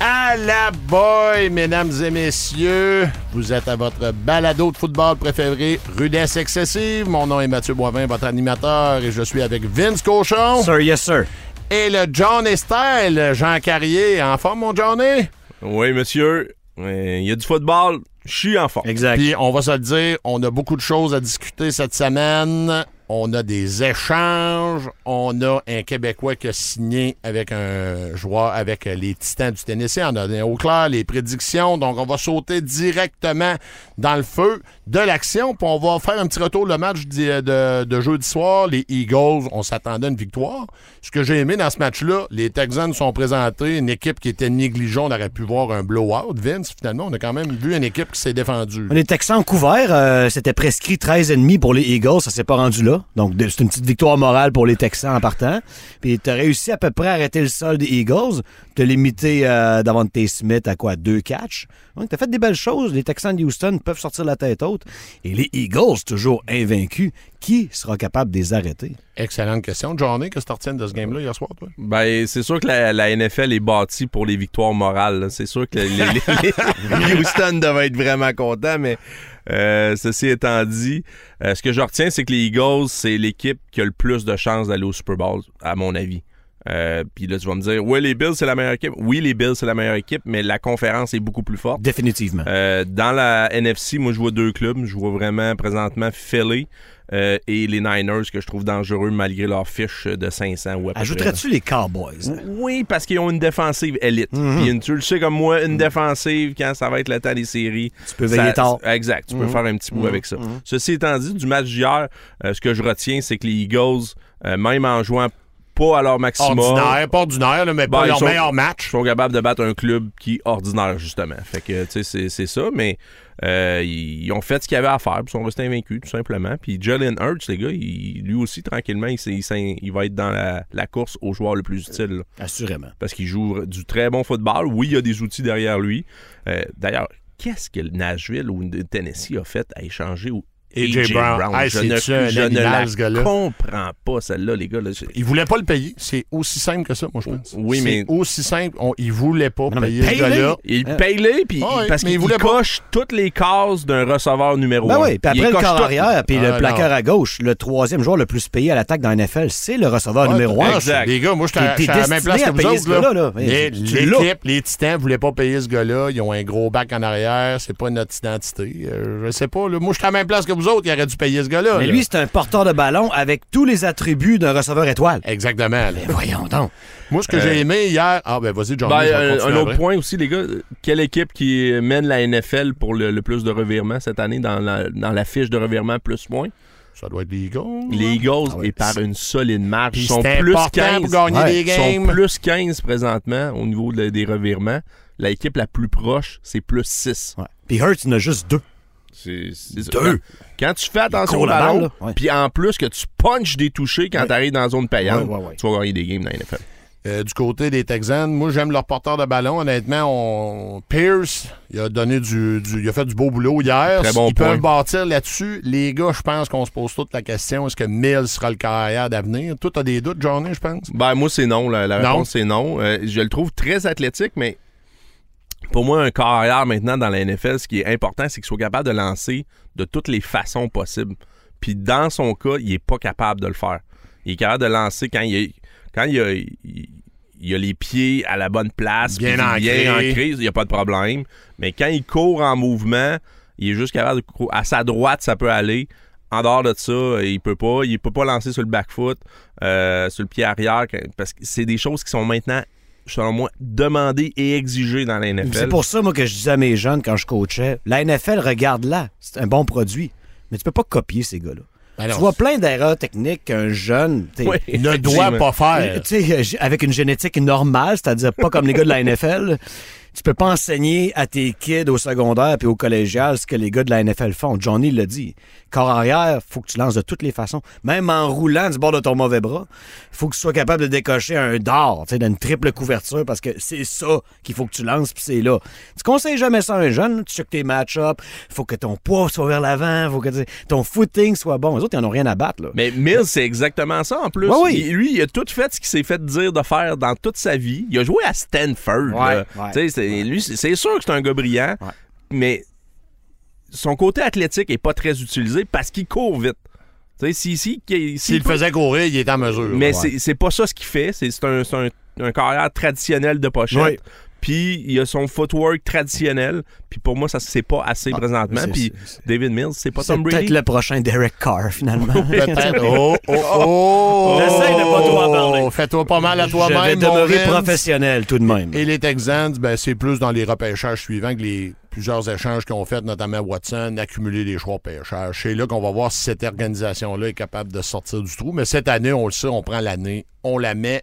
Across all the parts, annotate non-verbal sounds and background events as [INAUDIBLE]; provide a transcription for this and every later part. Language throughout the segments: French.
À la boy, mesdames et messieurs, vous êtes à votre balado de football préféré, Rudesse Excessive. Mon nom est Mathieu Boivin, votre animateur, et je suis avec Vince Cochon. Sir, yes, sir. Et le John Style, Jean Carrier. En forme, mon Johnny? Oui, monsieur. Il y a du football. Je suis en forme. Exact. Puis, on va se le dire, on a beaucoup de choses à discuter cette semaine. On a des échanges. On a un Québécois qui a signé avec un joueur avec les Titans du Tennessee. On a donné au clair les prédictions. Donc, on va sauter directement dans le feu de l'action. Puis, on va faire un petit retour le match de, de- jeudi soir. Les Eagles, on s'attendait à une victoire. Ce que j'ai aimé dans ce match-là, les Texans sont présentés. Une équipe qui était négligée. On aurait pu voir un blowout. Vince, finalement, on a quand même vu une équipe qui s'est défendue. Les Texans couverts, euh, c'était prescrit 13,5 pour les Eagles. Ça s'est pas rendu là. Donc, c'est une petite victoire morale pour les Texans en partant. Puis, tu as réussi à peu près à arrêter le sol des Eagles. Tu as limité euh, Davante Smith à quoi? Deux catchs? Donc, tu as fait des belles choses. Les Texans de Houston peuvent sortir la tête haute. Et les Eagles, toujours invaincus, qui sera capable de les arrêter? Excellente question. Johnny, qu'est-ce que tu retiens de ce game-là hier soir, toi? Ben, c'est sûr que la, la NFL est bâtie pour les victoires morales. C'est sûr que les, les- les- [LAUGHS] les Houston devaient être vraiment contents, mais euh, ceci étant dit, euh, ce que je retiens, c'est que les Eagles, c'est l'équipe qui a le plus de chances d'aller au Super Bowl, à mon avis. Euh, Puis là, tu vas me dire, ouais, les Bills, c'est la meilleure équipe. Oui, les Bills, c'est la meilleure équipe, mais la conférence est beaucoup plus forte. Définitivement. Euh, dans la NFC, moi, je vois deux clubs. Je vois vraiment présentement Philly euh, et les Niners que je trouve dangereux malgré leur fiche de 500 ou. Ajouterais-tu les Cowboys? Oui, parce qu'ils ont une défensive élite. Mhm. Une- tu le sais comme moi, une défensive, quand ça va être le temps des séries. Tu peux veiller ça- tard. Exact, tu peux Mhm. faire un petit bout Mhm. avec ça. Mhm. Ceci étant dit, du match d'hier, euh, ce que je retiens, c'est que les Eagles, euh, même en jouant pas à leur maximum, Ordinaire, pas ordinaire, là, mais Ben, pas ils leur sont- meilleur match. sont capables de battre un club qui est ordinaire, justement. Fait que, tu sais, c'est- ça, mais euh, ils ont fait ce qu'il y avait à faire, puis ils sont restés invaincus, tout simplement. Puis Jalen Hurts, les gars, il- lui aussi, tranquillement, il, il va être dans la, la course au joueur le plus utile. là. Assurément. Parce qu'il joue du très bon football. Oui, il y a des outils derrière lui. Euh, D'ailleurs, qu'est-ce que le Nashville ou Tennessee a fait à échanger au A.J. Brown. Hey, je ne, un je ne la ce gars-là? comprends pas, celle-là, les gars. Là. Je- Ils voulaient pas le payer. C'est aussi simple que ça, moi, je pense. Oui, C'est mais- aussi simple. On, ils voulaient pas Non, payer ce gars-là. Il Hein? paye-les, puis Ah oui, parce mais qu'il il voulait il pas. coche toutes les cases d'un receveur numéro Ben un. oui, puis Il après le coche corps arrière, puis Ah, le placard non. à gauche, le troisième joueur le plus payé à l'attaque dans la NFL, c'est le receveur Ouais, numéro t'as- un. Exact. Les gars, moi, j'étais t'es à la même place que vous autres. L'équipe, les Titans, voulaient pas payer ce gars-là. Ils ont un gros bac en arrière. C'est pas notre identité. Euh, je sais pas. là. Moi, j'étais à la même place que vous autres. Ils auraient dû payer ce gars-là. Mais là. lui, c'est un porteur de ballon avec tous les attributs d'un receveur étoile. Exactement. Mais voyons donc. Moi, ce que j'ai aimé hier. Ah, ben, vas-y, John. Ben, vais un, autre point aussi, les gars. Quelle équipe qui mène la NFL pour le, le plus de revirements cette année dans la, dans la fiche de revirement plus-moins? Ça doit être les Eagles. Les Eagles, Ah ouais. et par une solide marge, Puis sont c'est plus important 15. pour gagner Ouais, des Ils sont plus 15 présentement au niveau de- des revirements. L'équipe la plus proche, c'est plus 6. Ouais. Puis Hurts, il en a juste deux. C'est. Deux. Quand tu fais attention au ballon, puis en plus que tu punches des touchés quand Ouais. tu arrives dans la zone payante, ouais. tu vas gagner des games dans la NFL. Euh, du côté des Texans, moi j'aime leur porteur de ballon. Honnêtement, on... Pierce, il a donné du, du- il a fait du beau boulot hier. Très bon Ils point. peuvent bâtir là-dessus. Les gars, je pense qu'on se pose toute la question est-ce que Mills sera le carrière d'avenir? Toi, t'as des doutes, Johnny, je pense? Ben, moi, c'est non. La, la Non? réponse, c'est non. Euh, je le trouve très athlétique, mais pour moi, un carrière maintenant dans la NFL, ce qui est important, c'est qu'il soit capable de lancer de toutes les façons possibles. Puis dans son cas, il est pas capable de le faire. Il est capable de lancer quand il est, quand il a, il, il a les pieds à la bonne place, Bien ancré. bien ancré, il n'y a pas de problème. Mais quand il court en mouvement, il est juste capable de courir. À sa droite, ça peut aller. En dehors de ça, il peut pas. Il peut pas lancer sur le back foot, euh, sur le pied arrière, parce que c'est des choses qui sont maintenant, selon moi, demandées et exigées dans la NFL. C'est pour ça, moi, que je disais à mes jeunes quand je coachais, la NFL, regarde là, c'est un bon produit. Mais tu peux pas copier ces gars-là. Ben tu vois plein d'erreurs techniques qu'un jeune Oui, [LAUGHS] ne doit pas faire. tu sais, euh, avec une génétique normale, c'est-à-dire pas comme les gars de la NFL, tu peux pas enseigner à tes kids au secondaire puis au collégial ce que les gars de la NFL font. Johnny l'a dit. Corps arrière, faut que tu lances de toutes les façons. Même en roulant du bord de ton mauvais bras, faut que tu sois capable de décocher un dard, tu sais, d'une triple couverture parce que c'est ça qu'il faut que tu lances puis c'est là. Tu conseilles jamais ça à un jeune, tu checkes tes match-up, faut que ton poids soit vers l'avant, faut que ton footing soit bon. Les autres, ils en ont rien à battre, là. Mais Mills, c'est exactement ça en plus. Ouais, oui. Il- lui, il a tout fait ce qu'il s'est fait dire de faire dans toute sa vie. Il a joué à Stanford. Ouais, là. ouais. C'est- lui, c'est c'est sûr que c'est un gars brillant, Ouais. mais son côté athlétique est pas très utilisé parce qu'il court vite. Sais, si, si, si- S'il le faisait courir, il est en mesure. mais Ouais. c'est c'est pas ça ce qu'il fait. C'est c'est un, c'est un, un carrière traditionnel de pochette. Oui. Puis il a son footwork traditionnel. Puis pour moi, ça c'est pas assez présentement. Ah, c'est- Puis David Mills, c'est pas C'est Tom peut-être Brady. le prochain Derek Carr, finalement. [LAUGHS] Peut-être. Oh, oh, oh! [LAUGHS] J'essaie de pas en parler. Fais-toi pas mal à Je vais toi-même, demeurer Vince. professionnel tout de même. Et les Texans, ben, c'est plus dans les repêchages suivants que les plusieurs échanges qu'ils ont fait, notamment Watson, accumuler des choix pêchage. C'est là qu'on va voir si cette organisation-là est capable de sortir du trou. Mais cette année, on le sait, on prend l'année, on la met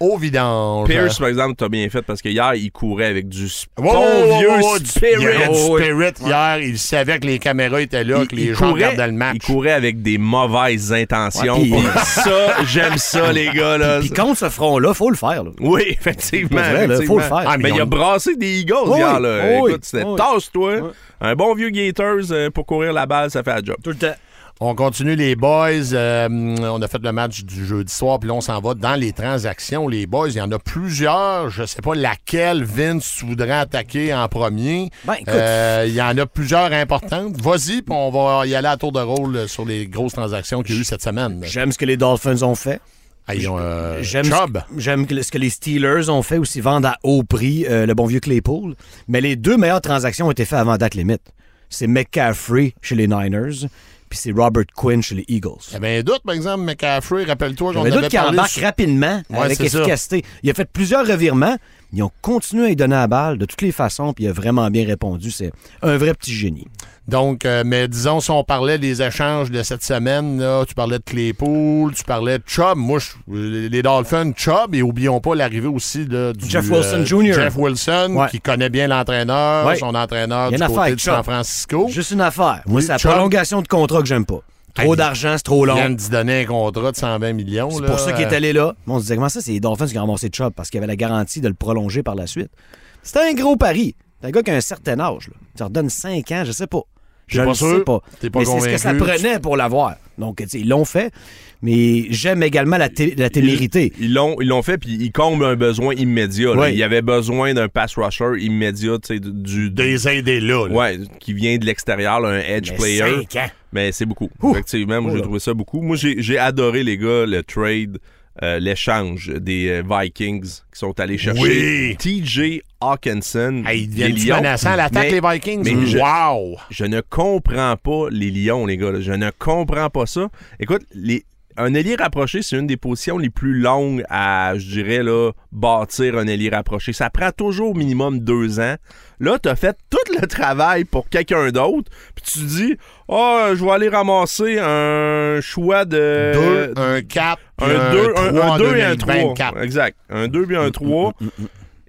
au vidange. Pierce, par exemple, t'as bien fait parce que hier, il courait avec du sp- Wow, bon wow, wow, vieux wow, spirit. Il y avait du oui. spirit hier. Il savait que les caméras étaient là, que les gens regardaient le match. Il courait avec des mauvaises intentions. Ouais, ça, j'aime ça, les gars. Là. Puis contre ce front-là, faut le faire. là. Oui, effectivement. Là, faut le faire. Ah, mais il a brassé des Eagles Oui, hier. Là. oui, Écoute, c'était oui. tasse-toi. Oui. Un bon vieux Gators euh, pour courir la balle, ça fait la job. Tout le temps. On continue les boys. Euh, on a fait le match du jeudi soir, puis là, on s'en va dans les transactions. Les boys, il y en a plusieurs. Je sais pas laquelle Vince voudrait attaquer en premier. Ben, écoute. Euh, il y en a plusieurs importantes. Vas-y, puis on va y aller à tour de rôle sur les grosses transactions qu'il y a eu cette semaine. J'aime ce que les Dolphins ont fait. Ah, euh, J'aime ce, que- ce que les Steelers ont fait aussi, vendre à haut prix euh, le bon vieux Claypool. Mais les deux meilleures transactions ont été faites avant date limite. C'est McCaffrey chez les Niners, puis c'est Robert Quinn chez les Eagles. Il y avait un doute, par exemple, McCaffrey, rappelle-toi, j'en avais doute parlé. embarque sur- rapidement, Ouais, avec c'est ça. efficacité. Il a fait plusieurs revirements. Ils ont continué à lui donner la balle de toutes les façons, puis il a vraiment bien répondu. C'est un vrai petit génie. Donc, euh, mais disons, si on parlait des échanges de cette semaine, là, tu parlais de Claypool, tu parlais de Chubb. Moi, je- les Dolphins, Chubb, et oublions pas l'arrivée aussi là, du... Jeff Wilson euh, Jr.. Jeff Wilson, Ouais. qui connaît bien l'entraîneur, Ouais. son entraîneur du côté de. San Francisco. Juste une affaire. Moi, Oui, c'est la prolongation de contrat que j'aime pas. Trop d'argent, c'est trop Il long. vient d'y donner un contrat de 120 millions. C'est pour ça qu'il est allé là. On se disait, comment ça, c'est les Dolphins qui ont ramassé Chubb parce qu'il y avait la garantie de le prolonger par la suite. C'était un gros pari. C'est un gars qui a un certain âge. Là. Tu leur donnes 5 ans, je sais pas. Je ne pas sais pas. Pas mais c'est ce que ça prenait pour l'avoir. Donc, tu sais, ils l'ont fait. Mais j'aime également la, té- la témérité. Ils l'ont, ils l'ont fait, puis ils comblent un besoin immédiat. Ouais. Il y avait besoin d'un pass rusher immédiat, tu sais, du, du- Des aider là. là. ouais, qui vient de l'extérieur, un edge Mais player. cinq ans. Mais c'est beaucoup. Ouh. Effectivement, moi, Oh j'ai là. trouvé ça beaucoup. Moi, j'ai, adoré, les gars, le trade, euh, l'échange des euh, Vikings qui sont allés chercher Oui. TJ Hawkinson. Hey, ils des deviennent Lions. menaçants à l'attaque, les Vikings? mais je- Wow! Je ne comprends pas les Lions, les gars. là. Je ne comprends pas ça. Écoute, les, un ailier rapproché, c'est une des positions les plus longues à, je dirais, là, bâtir un ailier rapproché. Ça prend toujours au minimum deux ans. Là, tu as fait tout le travail pour quelqu'un d'autre, puis tu dis, oh, je vais aller ramasser un choix de... 2, un 4, un 2 un, deux et un 3. 2024. Exact. Un 2 et un 3.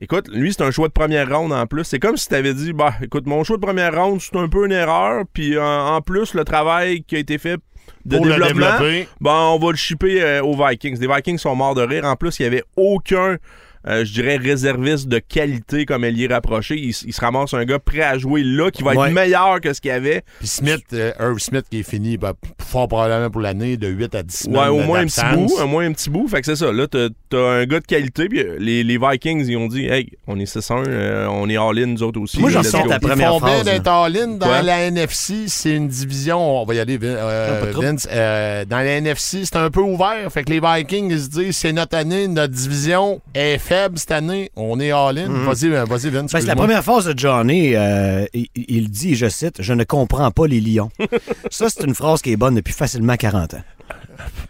Écoute, lui, c'est un choix de première ronde en plus. C'est comme si tu avais dit, bah, écoute, mon choix de première ronde, c'est un peu une erreur. Puis en plus, le travail qui a été fait de Pour le développement, développer. ben, on va le shipper euh, aux Vikings. Les Vikings sont morts de rire. En plus, il n'y avait aucun, euh, je dirais, réserviste de qualité comme ailier rapproché. Il, il se ramasse un gars prêt à jouer là, qui va Ouais. être meilleur que ce qu'il y avait. Puis Smith, euh, Irv Smith qui est fini, ben, fort probablement pour l'année, de 8 à 10 semaines. Ouais, au moins un petit bout, au moins un petit bout. Fait que c'est ça. Là, t'as t'as un gars de qualité. Puis euh, les, les Vikings, ils ont dit, hey, on est 6-1, euh, on est all-in, nous autres aussi. Moi, j'en go. ta Ils première font bien phrase, d'être all-in dans Quoi? la NFC. C'est une division. On va y aller, euh. Vince. Euh, dans la NFC, c'est un peu ouvert. Fait que les Vikings, ils se disent c'est notre année, notre division est faible cette année. On est all-in. Vas-y, euh, vas-y, Vince. Ben, c'est la première phrase de Johnny. euh, il, il dit, je cite, Je ne comprends pas les lions. [LAUGHS] ça, c'est une phrase qui est bonne depuis facilement 40 ans.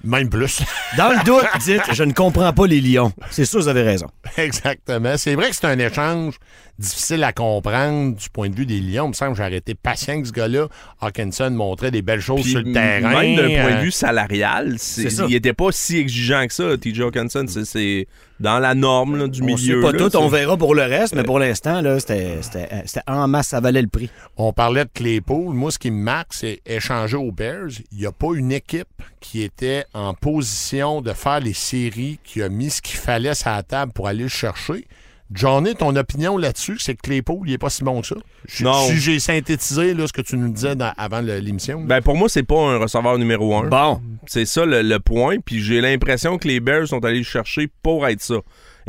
Même plus. [LAUGHS] Dans le doute, dites Je ne comprends pas les lions. C'est sûr, vous avez raison. Exactement. C'est vrai que c'est un échange difficile à comprendre du point de vue des Lions. Il me semble que j'ai arrêté patient que ce gars-là. Hawkinson montrait des belles choses Puis sur le terrain. Même d'un point de Euh, vue salarial, c'est- il était pas si exigeant que ça, TJ Hawkinson. C'est- C'est dans la norme là, du On milieu. sait pas là, tout, on verra pour le reste, mais pour l'instant, là, c'était en masse, ça valait le prix. On parlait de Claypool. Moi, ce qui me marque, c'est échanger aux Bears. Il n'y a pas une équipe qui était en position de faire les séries, qui a mis ce qu'il fallait sur la table pour aller le chercher. Johnny, ton opinion là-dessus, c'est que Claypool, il n'est pas si bon que ça. Je- Non. Si j'ai synthétisé là, ce que tu nous disais dans- avant le- l'émission. Ben, pour moi, c'est pas un receveur numéro un. Bon, C'est ça le, le point. Puis j'ai l'impression que les Bears sont allés le chercher pour être ça.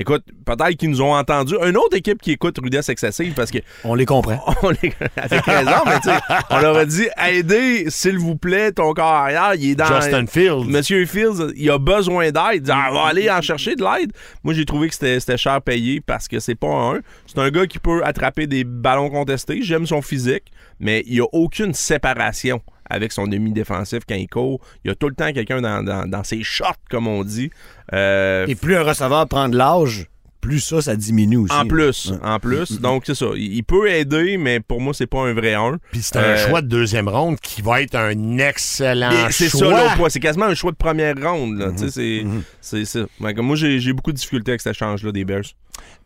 Écoute, peut-être qu'ils nous ont entendu. Une autre équipe qui écoute rudesse excessive parce que on les comprend. [LAUGHS] on est [LAUGHS] avec raison, mais tu sais, on leur a dit aidez, s'il vous plaît, ton corps arrière, il est dans. Justin Fields. Monsieur Fields, il a besoin d'aide. Il dit, Ah, on va aller en chercher de l'aide. Moi, j'ai trouvé que c'était cher payé parce que c'est pas un 1. C'est un gars qui peut attraper des ballons contestés. J'aime son physique, mais il n'y a aucune séparation avec son demi-défensif quand il court. Il y a tout le temps quelqu'un dans, dans- dans ses shorts, comme on dit. Euh, Et plus un receveur prend de l'âge, plus ça, ça diminue aussi. en plus, en plus. Donc, c'est ça. Il, peut aider, mais pour moi, c'est pas un vrai 1. Puis c'est un Euh, choix de deuxième ronde qui va être un excellent Mais C'est ça choix. l'autre point. C'est quasiment un choix de première ronde. là. Tu sais, c'est-. C'est ça. Moi, j'ai j'ai beaucoup de difficultés avec cet échange-là des Bears.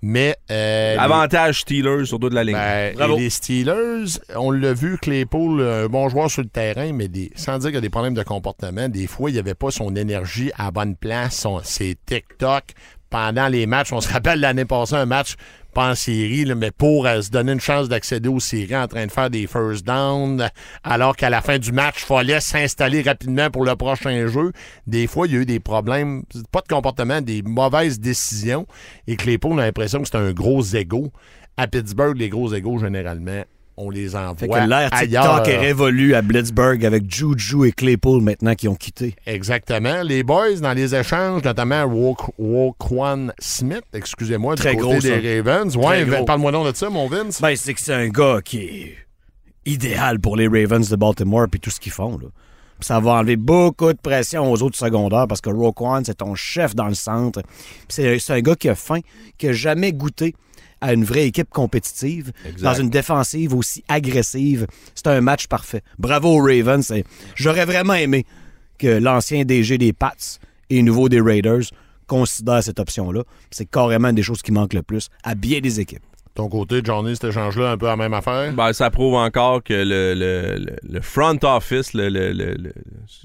Mais euh, Avantage Steelers sur dos de la ligne. Ben, Bravo. les Steelers, on l'a vu, Claypool, un bon joueur sur le terrain, mais des, sans dire qu'il y a des problèmes de comportement, des fois, il n'y avait pas son énergie à bonne place, son, ses TikTok pendant les matchs. On se rappelle l'année passée, un match pas en série, mais pour euh, se donner une chance d'accéder aux séries en train de faire des first down, alors qu'à la fin du match, il fallait s'installer rapidement pour le prochain jeu. Des fois, il y a eu des problèmes, pas de comportement, des mauvaises décisions, et Claypool a l'impression que c'est un gros ego. À Pittsburgh, les gros égos, généralement, on les Fait envoie que l'ère. TikTok est révolue à Blitzburg avec Juju et Claypool maintenant qui ont quitté. Exactement. Les boys, dans les échanges, notamment Woquan Smith, excusez-moi, du Très côté gros, ça. des Ravens. Ouais, parle-moi donc de ça, mon Vince. Ben, c'est que c'est un gars qui est idéal pour les Ravens de Baltimore puis tout ce qu'ils font. Là. Ça va enlever beaucoup de pression aux autres secondaires parce que Roquan, c'est ton chef dans le centre. C'est c'est un gars qui a faim, qui a jamais goûté à une vraie équipe compétitive, dans une défensive aussi agressive. C'est un match parfait. Bravo aux Ravens. J'aurais vraiment aimé que l'ancien DG des Pats et nouveau des Raiders considèrent cette option-là. C'est carrément une des choses qui manquent le plus à bien des équipes. Ton côté, Johnny, cet échange-là, un peu la même affaire? Ben, ça prouve encore que le, le- le- le front office, le, le- le- le-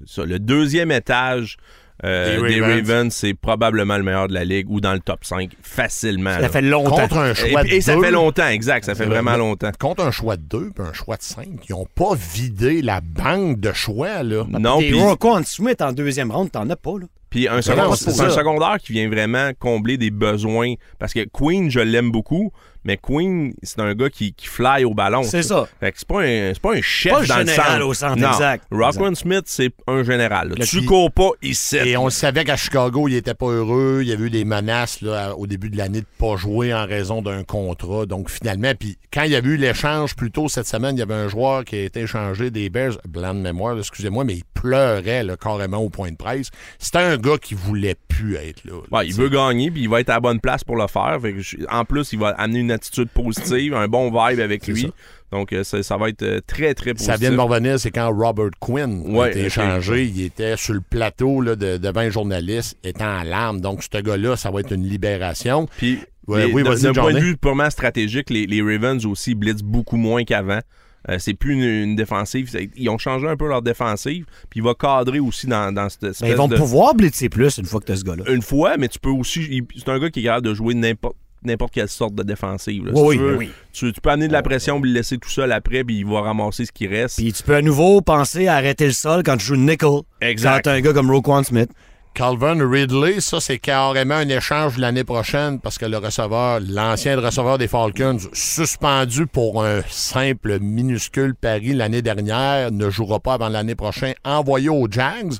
ça, le deuxième étage euh, Des Ravens. Ravens, c'est probablement le meilleur de la ligue ou dans le top 5 facilement. Ça là. fait longtemps. Contre un Et, choix de et ça deux, fait longtemps, exact. Ça fait vraiment longtemps. Contre un choix de 2 puis un choix de 5, ils n'ont pas vidé la banque de choix, là. Non, puis Roquan Smith en deuxième ronde, t'en as pas, là. Puis un, second- un secondaire qui vient vraiment combler des besoins. Parce que Queen, je l'aime beaucoup, mais Queen, c'est un gars qui, qui fly au ballon. C'est ça. Fait que c'est pas un, c'est pas un chef Pas dans général le centre. au centre, non. exact. Rockman Smith, c'est un général. là. Tu puis- cours pas ici. Et on savait qu'à Chicago, il était pas heureux. Il y avait eu des menaces là, au début de l'année de pas jouer en raison d'un contrat. Donc finalement, puis quand il y avait eu l'échange plus tôt cette semaine, il y avait un joueur qui a été échangé des Bears, blanc de mémoire, là, excusez-moi, mais il pleurait là, carrément au point de presse. C'était un gars qui voulait plus être là. là, Ouais, il veut gagner, puis il va être à la bonne place pour le faire. Fait que je- en plus, il va amener une attitude positive, un bon vibe avec lui. ça. Donc, euh, ça, ça va être euh, très, très positif. Ça vient de me revenir, c'est quand Robert Quinn a été échangé. Il était sur le plateau là, de, devant un journaliste, étant en larmes. Donc, ce gars-là, ça va être une libération. Puis, Ouais, les- oui, d'un point de vue purement stratégique, les, les Ravens aussi blitzent beaucoup moins qu'avant. Euh, c'est plus une, une défensive. Ils ont changé un peu leur défensive. Puis il va cadrer aussi dans, dans cette espèce Mais ils vont de... pouvoir blitzer plus une fois que t'as ce gars-là. Une fois, mais tu peux aussi... C'est un gars qui est capable de jouer n'importe n'importe quelle sorte de défensive. là. Oui, Si oui, tu, veux, oui. tu, tu peux amener de la pression puis le laisser tout seul après puis il va ramasser ce qui reste. Puis tu peux à nouveau penser à arrêter le sol quand tu joues nickel. Exact. Quand t'as un gars comme Roquan Smith. Calvin Ridley, ça, c'est carrément un échange l'année prochaine parce que le receveur, l'ancien receveur des Falcons, suspendu pour un simple minuscule pari l'année dernière, ne jouera pas avant l'année prochaine, envoyé aux Jags.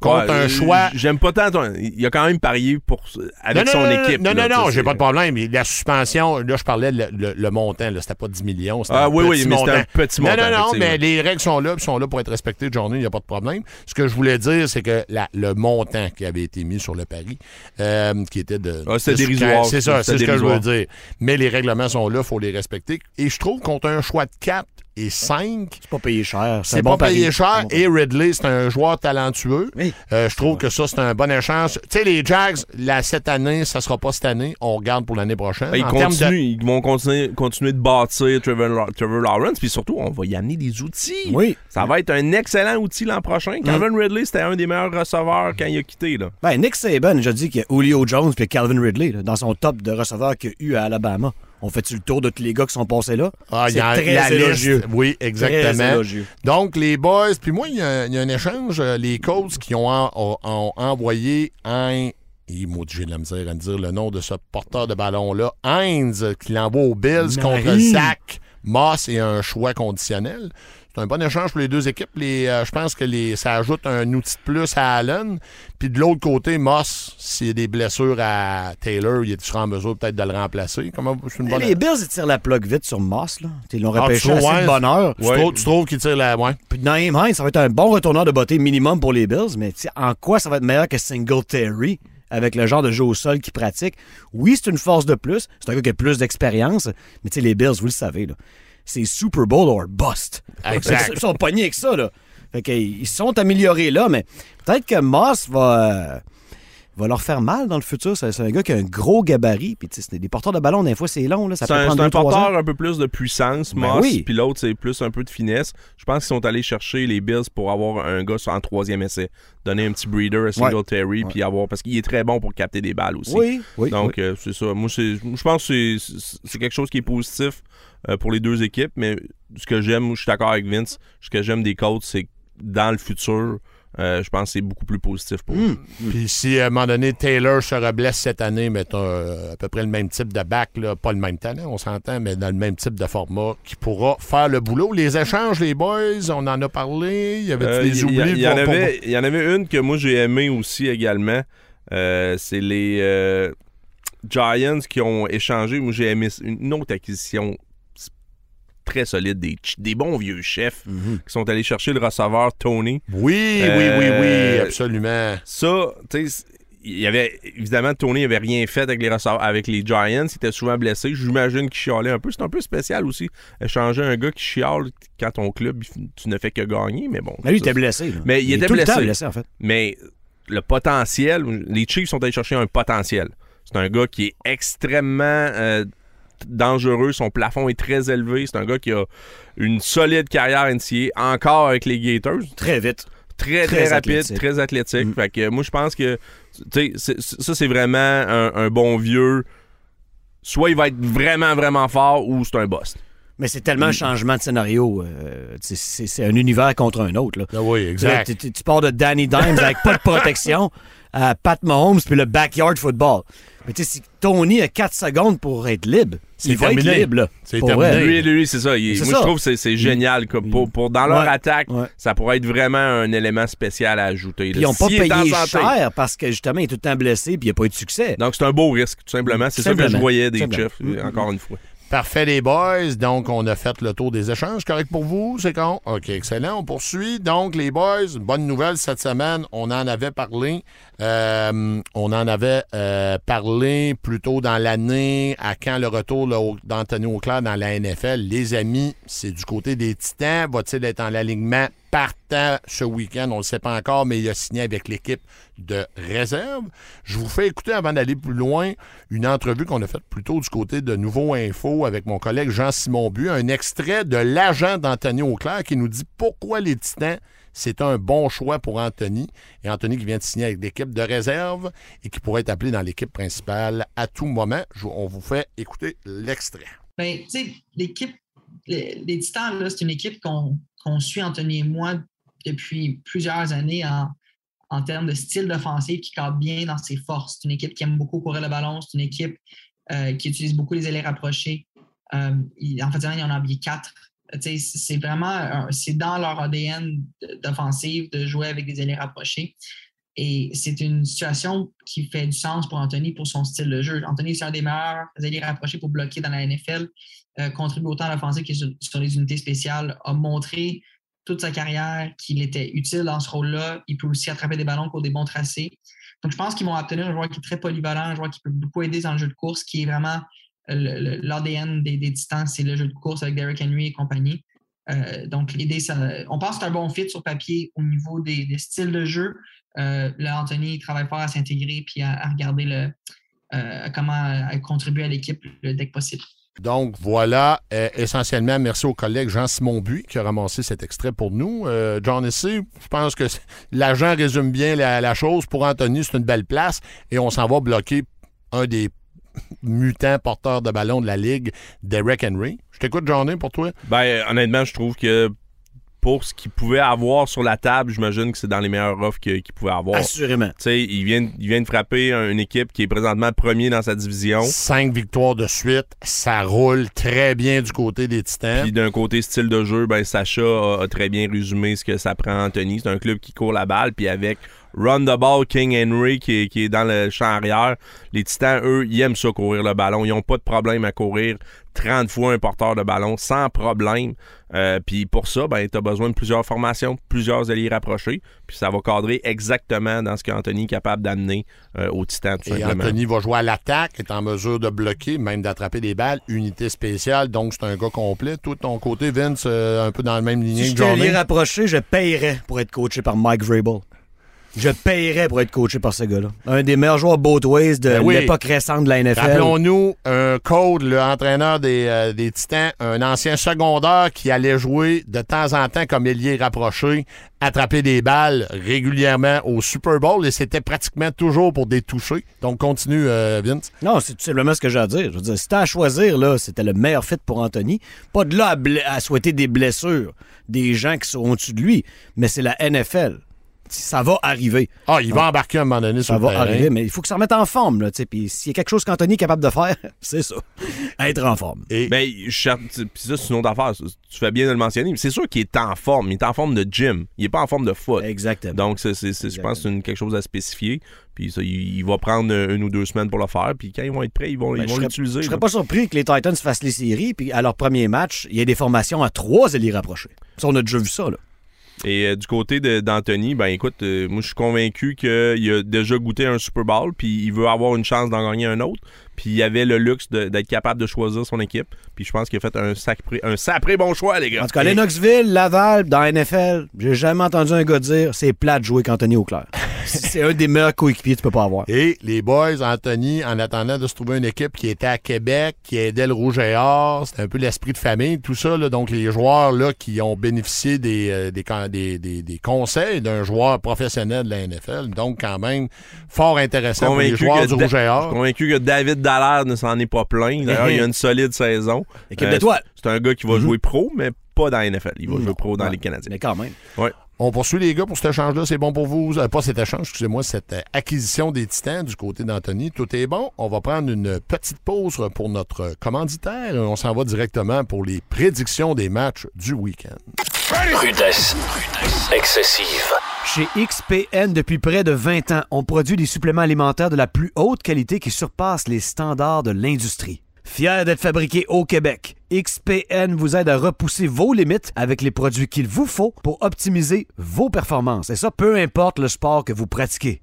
Contre Ouais, un euh, choix. J'aime pas tant. ton- Il a quand même parié pour, avec non, son non, non, équipe. Non, là, non, non, j'ai pas de problème. La suspension, là, je parlais le, le- le montant, là, c'était pas 10 millions. c'était Ah oui, oui, mais c'était un petit Non, montant. non, non, effectivement. mais les règles sont là, puis sont là pour être respectées de journée, il n'y a pas de problème. Ce que je voulais dire, c'est que la- le montant qui avait été mis sur le pari, euh, qui était de. Ah, c'était dérisoire. C'est ça, c'est ce que je veux dire. Mais les règlements sont là, il faut les respecter. Et je trouve contre un choix de 4 et 5, C'est pas payé cher. c'est bon pas payé pari. cher. Et Ridley, c'est un joueur talentueux. Oui. Euh, je trouve que ça, c'est un bon échange. Tu sais, les Jags, là, cette année, ça sera pas cette année. On regarde pour l'année prochaine. Ben, ils, En termes de- continuent, ils vont continuer, continuer de bâtir Trevor, Lawrence, puis surtout, on va y amener des outils. Oui. Ça va être un excellent outil l'an prochain. Calvin Ridley, c'était un des meilleurs receveurs quand il a quitté. Là. Ben, Nick Saban, je dis qu'il y a Julio Jones et Calvin Ridley là, dans son top de receveurs qu'il y a eu à Alabama. On fait-tu le tour de tous les gars qui sont passés là? Ah, il y C'est a très la élogieux. liste. Oui, Très exactement. élogieux. Donc, les boys, puis moi, il y, a il y a un échange. euh, Les Colts qui ont, en- ont- ont envoyé un. Maudit, j'ai de la misère à me dire le nom de ce porteur de ballon-là. Heinz, qui l'envoie aux Bills Marie. contre Zach Moss et un choix conditionnel. C'est un bon échange pour les deux équipes. Les, euh, je pense que les, ça ajoute un outil de plus à Allen. Puis de l'autre côté, Moss, s'il y a des blessures à Taylor, il sera en mesure peut-être de le remplacer. Comment c'est une bonne Les Bills, ils tirent la plug vite sur Moss. Là. Ils l'ont Ah, repêché trouves, assez ouais? de heure. Tu, trouves, tu trouves qu'il tire la. Ouais. Puis Naïm ça va être un bon retourneur de beauté minimum pour les Bills, mais en quoi ça va être meilleur que Singletary avec le genre de jeu au sol qu'il pratique? Oui, c'est une force de plus. C'est un gars qui a plus d'expérience, mais les Bills, vous le savez, là, c'est Super Bowl or bust. Exact. Ils sont pognés avec ça, là. Fait que, ils se sont améliorés là, mais peut-être que Moss va, euh, va leur faire mal dans le futur. C'est un gars qui a un gros gabarit. Puis, tu sais, c'est des porteurs de ballon, des fois, c'est long. Là. Ça C'est peut un, prendre c'est un deux, trois porteur ans. un peu plus de puissance, Ben Moss, oui. puis l'autre, c'est plus un peu de finesse. Je pense qu'ils sont allés chercher les Bills pour avoir un gars en troisième essai. Donner un petit breeder à Singletary, puis avoir. Parce qu'il est très bon pour capter des balles aussi. Oui, oui. Donc, oui. euh, c'est ça. Moi, c'est- je pense que c'est- quelque chose qui est positif pour les deux équipes, mais ce que j'aime, je suis d'accord avec Vince, ce que j'aime des Colts, c'est que dans le futur, euh, je pense que c'est beaucoup plus positif pour eux. Puis si à un moment donné Taylor se reblesse cette année, mais t'as euh, à peu près le même type de bac, là, pas le même talent, on s'entend, mais dans le même type de format, qui pourra faire le boulot. Les échanges, les boys, on en a parlé. Il y avait Euh, des Il y, oublis. il y en avait- y en avait une que moi j'ai aimé aussi également. Euh, c'est les euh, Giants qui ont échangé. Moi j'ai aimé une autre acquisition très solide, des, des bons vieux chefs Mhm. qui sont allés chercher le receveur Tony. Oui, oui, oui, oui, Euh, absolument. Ça, tu sais, il y avait évidemment Tony avait rien fait avec les receveurs- avec les Giants, il était souvent blessé. J'imagine qu'il chialait un peu. C'est un peu spécial aussi, échanger un gars qui chiale quand ton club tu ne fais que gagner, mais bon. Mais lui, il ça, était blessé. là. Mais il était le blessé. blessé, en fait. mais le potentiel, les Chiefs sont allés chercher un potentiel. C'est un gars qui est extrêmement euh, dangereux, son plafond est très élevé. C'est un gars qui a une solide carrière NCA, encore avec les Gators. Très vite. Très, très, Très rapide, athlétique. très athlétique. Mm. Fait que moi, je pense que, ça, c'est vraiment un, un bon vieux. Soit il va être vraiment, vraiment fort ou c'est un boss. Mais c'est tellement Mm. un changement de scénario. euh, c'est- c'est c'est un univers contre un autre. Là. Ah oui, exact. Tu, tu- tu pars de Danny Dimes avec pas de protection à Pat Mahomes puis le backyard football. Mais tu sais, si Tony a 4 secondes pour être libre, C'est il va être terminé. libre. là. C'est terminé. vrai. Lui, lui, c'est ça. Il- moi, ça. je trouve que c'est- génial. Comme pour, pour- dans leur Ouais. attaque, Ouais. ça pourrait être vraiment un élément spécial à ajouter. Puis ils n'ont pas en payé santé. cher parce que justement, il est tout le temps blessé puis il n'y a pas eu de succès. Donc, c'est un beau risque, tout simplement. C'est ça que je voyais des. Chiefs, euh, encore une fois. Parfait, les boys. Donc, on a fait le tour des échanges. Correct pour vous? C'est con? OK, excellent. On poursuit. Donc, les boys, bonne nouvelle cette semaine. On en avait parlé. Euh, on en avait euh, parlé plus tôt dans l'année, à quand le retour d'Anthony Auclair dans la NFL. Les amis, c'est du côté des Titans. Va-t-il être en l'alignement partant ce week-end? On ne le sait pas encore, mais il a signé avec l'équipe de réserve. Je vous fais écouter, avant d'aller plus loin, une entrevue qu'on a faite plus tôt du côté de Nouveau Info avec mon collègue Jean-Simon Bu, un extrait de l'agent d'Anthony Auclair qui nous dit pourquoi les Titans, c'est un bon choix pour Anthony. Et Anthony qui vient de signer avec l'équipe de réserve et qui pourrait être appelé dans l'équipe principale à tout moment. On vous fait écouter l'extrait. Ben, tu sais, l'équipe, les, Titans, c'est une équipe qu'on suit, Anthony et moi, depuis plusieurs années en, termes de style d'offensive qui cadre bien dans ses forces. C'est une équipe qui aime beaucoup courir le ballon. C'est une équipe euh, qui utilise beaucoup les allées rapprochées. Euh, en fait, il y en a habillé quatre. C'est vraiment, c'est dans leur ADN d'offensive de jouer avec des allées rapprochées. Et c'est une situation qui fait du sens pour Anthony pour son style de jeu. Anthony, c'est un des meilleurs alliés rapprochés pour bloquer dans la NFL, euh, contribue autant à l'offensive que sur, sur les unités spéciales, a montré toute sa carrière qu'il était utile dans ce rôle-là. Il peut aussi attraper des ballons pour des bons tracés. Donc, je pense qu'ils vont obtenir un joueur qui est très polyvalent, un joueur qui peut beaucoup aider dans le jeu de course, qui est vraiment l'ADN des, des distances, c'est le jeu de course avec Derrick Henry et compagnie. Euh, donc, l'idée, on pense que c'est un bon fit sur papier au niveau des, styles de jeu. Euh, là, Anthony travaille fort à s'intégrer puis à, regarder le, euh, comment à contribuer à l'équipe le dès que possible. Donc voilà, essentiellement, merci au collègue Jean-Simon Buis qui a ramassé cet extrait pour nous. John Essay, je pense que l'agent résume bien la, la chose. Pour Anthony, c'est une belle place et on s'en va bloquer un des mutants porteurs de ballon de la Ligue, Derek Henry. Je t'écoute, Johnny, pour toi. Ben, honnêtement, je trouve que pour ce qu'il pouvait avoir sur la table, j'imagine que c'est dans les meilleures offres qu'il pouvait avoir. Assurément. Tu sais, il vient, il vient de frapper une équipe qui est présentement premier dans sa division. Cinq victoires de suite, ça roule très bien du côté des Titans. Puis d'un côté style de jeu, ben Sacha a, a très bien résumé ce que ça prend Anthony. C'est un club qui court la balle, puis avec Run the ball, King Henry qui est, qui est dans le champ arrière. Les Titans, eux, ils aiment ça courir le ballon. Ils n'ont pas de problème à courir 30 fois un porteur de ballon sans problème. Euh, puis pour ça, ben, tu as besoin de plusieurs formations, plusieurs alliés rapprochés. Puis ça va cadrer exactement dans ce qu'Anthony est capable d'amener euh, aux Titans, tout Et simplement. Anthony va jouer à l'attaque, est en mesure de bloquer, même d'attraper des balles. Unité spéciale, donc c'est un gars complet. Tout de ton côté, Vince, euh, un peu dans la même lignée Si que j'étais Johnny? allié rapproché, je payerais pour être coaché par Mike Vrabel. Je payerais pour être coaché par ce gars-là. Un des meilleurs joueurs both ways de Ben oui. l'époque récente de la NFL. Rappelons-nous, un code, le entraîneur des, euh, des Titans, un ancien secondaire qui allait jouer de temps en temps comme ailier rapproché, attraper des balles régulièrement au Super Bowl et c'était pratiquement toujours pour des touchés. Donc continue, euh, Vince. Non, c'est tout simplement ce que j'ai à dire. Je veux dire, si à choisir, là, c'était le meilleur fit pour Anthony. Pas de là à, à souhaiter des blessures des gens qui sont au-dessus de lui, mais c'est la NFL. Ça va arriver. Ah, il va embarquer à un moment donné sur Ça le va terrain. arriver, mais il faut que ça remette en forme. Là. Puis s'il y a quelque chose qu'Anthony est capable de faire, [LAUGHS] c'est ça. Être en forme. Et Ben, je ça, c'est une autre affaire. Tu fais bien de le mentionner, c'est sûr qu'il est en forme. Il est en forme de gym. Il est pas en forme de foot. Exactement. Donc, c'est, c'est- c'est- je pense que c'est quelque chose à spécifier. Puis ça, il, il va prendre une ou deux semaines pour le faire. Puis quand ils vont être prêts, ils vont, Ben, ils vont l'utiliser. Je serais pas surpris que les Titans fassent les séries, puis à leur premier match, il y ait des formations à trois alliés rapprochés. Ça, on a déjà vu ça. Là. Et euh, du côté d'Anthony, ben écoute, euh, moi je suis convaincu qu'il a déjà goûté un Super Bowl, puis il veut avoir une chance d'en gagner un autre. Puis il avait le luxe d'être capable de choisir son équipe. Puis je pense qu'il a fait un sacré, un sacré bon choix, les gars. En tout cas, Lennoxville, Laval, dans la NFL, j'ai jamais entendu un gars dire c'est plat de jouer avec Anthony Auclair. [LAUGHS] c'est un des meilleurs coéquipiers que tu peux pas avoir. Et les boys, Anthony, en attendant de se trouver une équipe qui était à Québec, qui aidait le Rouge et Or, c'était un peu l'esprit de famille, tout ça. là. donc, les joueurs là, qui ont bénéficié des, euh, des, con- des, des- des conseils d'un joueur professionnel de la NFL. Donc, quand même, fort intéressant pour les joueurs du Rouge et je suis Or. convaincu que David Dallaire ne s'en est pas plein. D'ailleurs, il a une solide saison. Équipe Euh, d'étoiles. C'est un gars qui va jouer pro, mais pas dans la NFL. Il va jouer pro dans Ouais. les Canadiens. Mais quand même. Ouais. On poursuit les gars pour cet échange-là. C'est bon pour vous? Euh, pas cet échange, excusez-moi, cette euh, acquisition des Titans du côté d'Anthony. Tout est bon. On va prendre une petite pause pour notre commanditaire. On s'en va directement pour les prédictions des matchs du week-end. Rudesse. Excessive. Chez XPN, depuis près de 20 ans, on produit des suppléments alimentaires de la plus haute qualité qui surpassent les standards de l'industrie. Fier d'être fabriqué au Québec, XPN vous aide à repousser vos limites avec les produits qu'il vous faut pour optimiser vos performances. Et ça, peu importe le sport que vous pratiquez.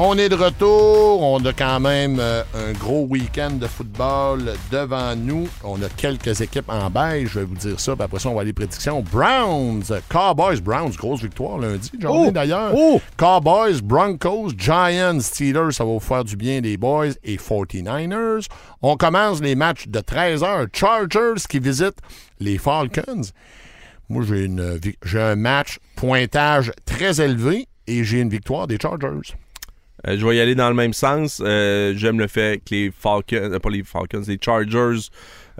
On est de retour. On a quand même euh, un gros week-end de football devant nous. On a quelques équipes en beige, je vais vous dire ça. Puis après ça, on va aller prédictions. Browns, Cowboys, Browns, grosse victoire lundi, journée Oh! d'ailleurs. Oh! Cowboys, Broncos, Giants, Steelers, ça va vous faire du bien les boys et 49ers. On commence les matchs de 13h. Chargers qui visitent les Falcons. Moi, j'ai un match pointage très élevé et j'ai une victoire des Chargers. Euh, je vais y aller dans le même sens. Euh, J'aime le fait que les Falcons, euh, pas les Falcons, les Chargers,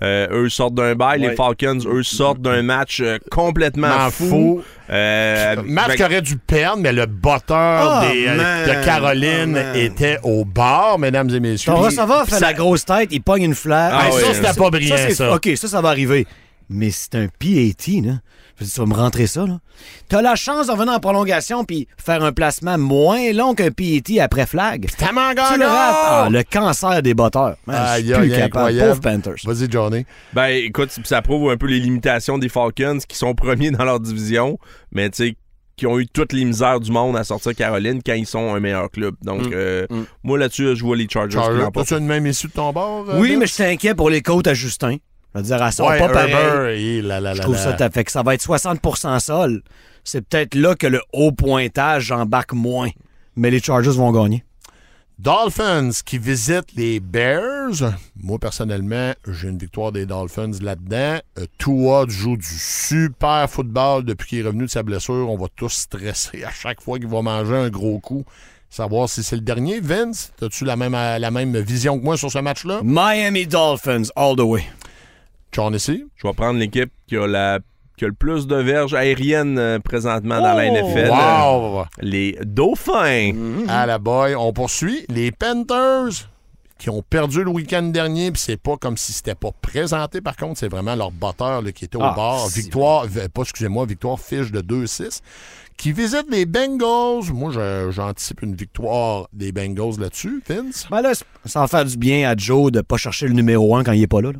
euh, eux sortent d'un bail. Ouais. Les Falcons, eux sortent d'un match euh, complètement M'en fou. fou. Euh, Match fait- qui aurait dû perdre, mais le botteur Oh, des, euh, de Caroline Oh, man. était au bar, mesdames et messieurs. Receveur fait Ça- la grosse tête, il pogne une flag. Ah ouais, ça, c'était pas brillant, c'est- ça. OK, ça, ça va arriver. Mais c'est un PAT, là. Je veux dire, tu vas me rentrer ça, là. T'as la chance de revenir en prolongation puis faire un placement moins long qu'un PAT après flag. Tellement Tu le rates. Ah, le cancer des botteurs. Man, je Aïe, suis plus capable. Pauvre Panthers. Vas-y, Johnny. Ben, écoute, ça prouve un peu les limitations des Falcons qui sont premiers dans leur division, mais tu sais, qui ont eu toutes les misères du monde à sortir Caroline quand ils sont un meilleur club. Donc, Mm. euh, moi là-dessus, je vois les Chargers Charles, l'emportent. as-tu une même issue de ton bord? euh, Oui, mais je t'inquiète pour les côtes à Justin. Je veux dire, à ça, Ouais, pas pareil. Herbert, et là, là, Je trouve ça fait que ça va être 60% sol. C'est peut-être là que le haut pointage embarque moins. Mais les Chargers vont gagner. Dolphins qui visitent les Bears. Moi, personnellement, j'ai une victoire des Dolphins là-dedans. Euh, Tua joue du super football depuis qu'il est revenu de sa blessure. On va tous stresser à chaque fois qu'il va manger un gros coup. Savoir si c'est le dernier. Vince, as-tu la même, la même vision que moi sur ce match-là? Miami Dolphins, all the way. John ici? Je vais prendre l'équipe qui a la qui a le plus de verges aériennes euh, présentement dans la NFL. Wow! Les Dauphins. À la boy, on poursuit. Les Panthers qui ont perdu le week-end dernier, puis c'est pas comme si c'était pas présenté, par contre, c'est vraiment leur batteur là, qui était au Ah, bord. Victoire, v- pas excusez-moi, victoire fiche de 2-6. Qui visite les Bengals. Moi, je- j'anticipe une victoire des Bengals là-dessus. Vince? Ben là, ça va faire du bien à Joe de pas chercher le numéro 1 quand il est pas là. là.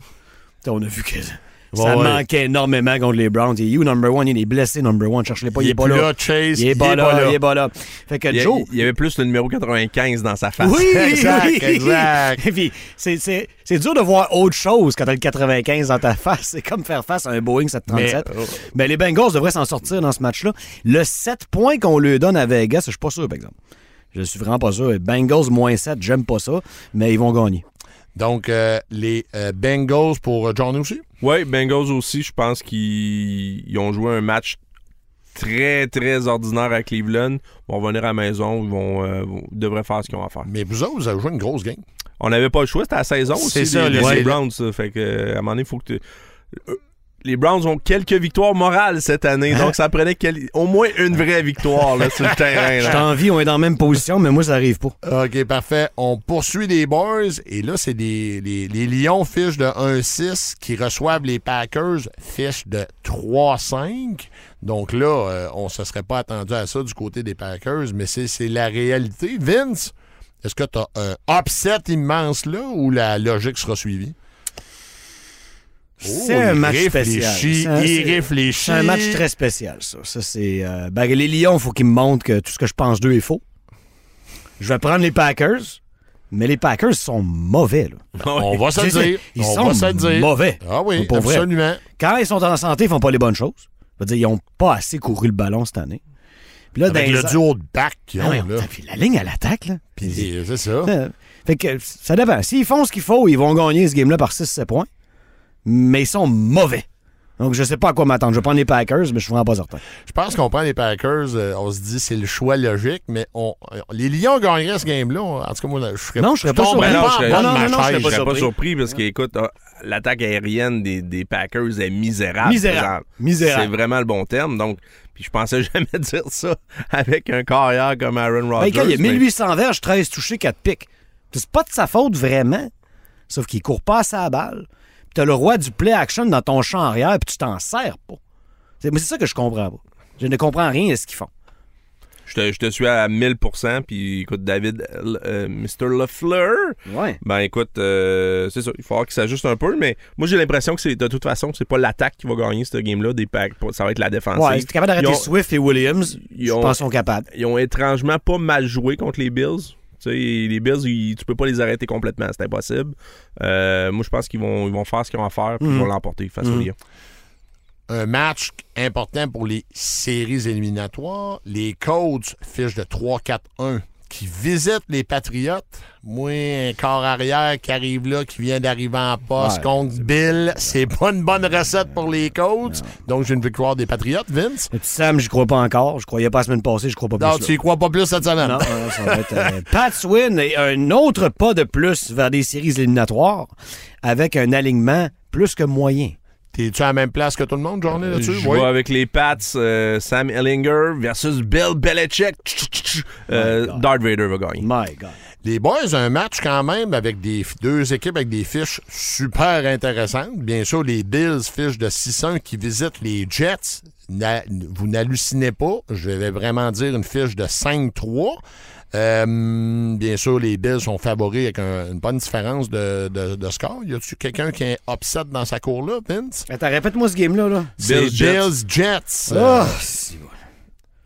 On a vu que ça Ouais, ouais. manquait énormément contre les Browns. Il est où, number one? Il est blessé, number one. Cherche-le pas, il, est pas là. Chase. Il est pas là, il est pas là. Fait que Il Joe... il y avait plus le numéro 95 dans sa face. Oui, [LAUGHS] Exact, oui. exact. Et puis, c'est, c'est, c'est dur de voir autre chose quand t'as le 95 dans ta face. C'est comme faire face à un Boeing 737. Mais, les Bengals devraient s'en sortir dans ce match-là. Le 7 points qu'on lui donne à Vegas, je suis pas sûr, par exemple. Je suis vraiment pas sûr. Bengals moins 7, j'aime pas ça, mais ils vont gagner. Donc, euh, les euh, Bengals pour euh, Johnny aussi? Oui, Bengals aussi, je pense qu'ils ils ont joué un match très, très ordinaire à Cleveland. Ils vont venir à la maison, ils vont, euh, ils devraient faire ce qu'ils ont à faire. Mais vous autres, vous avez joué une grosse game. On n'avait pas le choix, c'était à la saison C'est aussi. ça, les, le- les ouais. Browns. ça. Fait que, à un moment donné, il faut que tu- Les Browns ont quelques victoires morales cette année, Hein? donc ça prenait quel- au moins une vraie victoire là, sur le [LAUGHS] terrain. Je t'envie, on est dans la même position, mais moi, ça arrive pas. OK, parfait. On poursuit les Boys. Et là, c'est des, les, les Lions fiches de 1-6 qui reçoivent les Packers fiches de 3-5. Donc là, euh, on ne se serait pas attendu à ça du côté des Packers, mais c'est c'est la réalité. Vince, est-ce que tu as un upset immense là ou la logique sera suivie? C'est Oh, un il match réfléchit, spécial. C'est un- Il réfléchit. C'est un match très spécial, ça. Ça, c'est. euh, ben, les Lions, il faut qu'ils me montrent que tout ce que je pense d'eux est faux. Je vais prendre les Packers, mais les Packers sont mauvais, là. [LAUGHS] On va se dire. Ils On sont va se le dire. mauvais. Ah oui, Pour vrai. absolument. Quand ils sont en santé, ils font pas les bonnes choses. Je veux dire, ils ont pas assez couru le ballon cette année. Puis là, Avec le les- duo de back qu'ils Ah ont, là. puis la ligne à l'attaque, là. Puis, c'est ça. Euh, Fait que ça dépend. S'ils font ce qu'il faut, ils vont gagner ce game-là par 6-7 points. Mais ils sont mauvais. Donc, je sais pas à quoi m'attendre. Je vais prendre les Packers, mais je suis vraiment pas certain. Je pense qu'on prend les Packers, euh, on se dit c'est le choix logique, mais on, euh, les Lions gagneraient ce game-là. En tout cas, moi, je serais Non, je serais pas surpris. Non, je serais- non, non, non, je serais pas serais pas surpris. parce qu'écoute, ah, l'attaque aérienne des, des Packers est misérable. Misérable. Misérable. C'est vraiment le bon terme. Donc, puis je pensais [LAUGHS] jamais dire ça avec un carrière comme Aaron Rodgers. Ben, quand il y a mais- 1800 verges, 13 touchés, 4 pics. C'est pas de sa faute vraiment. Sauf qu'il court pas à sa balle. Puis t'as le roi du play action dans ton champ arrière, puis tu t'en sers pas. C'est, mais c'est ça que je comprends pas. Je ne comprends rien de ce qu'ils font. Je te, je te suis à 1000%. Puis écoute, David, euh, Mr. LeFleur, Ouais. ben écoute, euh, c'est ça. Il faut falloir qu'il s'ajuste un peu. Mais moi, j'ai l'impression que c'est de toute façon, c'est pas l'attaque qui va gagner ce game-là. Des Pack, ça va être la défensive. Ouais, si t'es capable d'arrêter Ils Swift et Williams, ils je ont- pense qu'ils sont capables. ils ont étrangement pas mal joué contre les Bills. Les Bills, ils- tu peux pas les arrêter complètement, c'est impossible. Euh, moi, je pense qu'ils vont, ils vont faire ce qu'ils ont à faire puis ils Mhm. vont l'emporter face aux Mhm. Lions. Un match important pour les séries éliminatoires. Les Colts fichent de 3-4-1 qui visite les Patriotes. Moi, un corps arrière qui arrive là, qui vient d'arriver en poste Ouais, contre Bill, c'est pas une bonne recette pour les coachs. Donc, j'ai une victoire des Patriotes, Vince. Sam, j'y crois pas encore. Je croyais pas la semaine passée, je crois pas plus. Non, tu y crois pas plus cette semaine? Non, non, ça va être euh, [LAUGHS] Pat's win et un autre pas de plus vers des séries éliminatoires avec un alignement plus que moyen. T'es-tu à la même place que tout le monde, journée là-dessus? Je Oui. vois avec les Pats, euh, Sam Ellinger versus Bill Belichick. Euh. Darth Vader va gagner. My God. Les boys, un match quand même avec des deux équipes avec des fiches super intéressantes. Bien sûr, les Bills, fiches de 6-1 qui visitent les Jets. Na- vous n'hallucinez pas. Je vais vraiment dire une fiche de 5-3. Euh, bien sûr, les Bills sont favoris avec un- une bonne différence de, de- de score. Y a-tu quelqu'un qui est upset dans sa cour-là, Vince? Attends, répète-moi ce game-là. Là. C'est Bills, Jets. Bills Jets. Ah, Euh,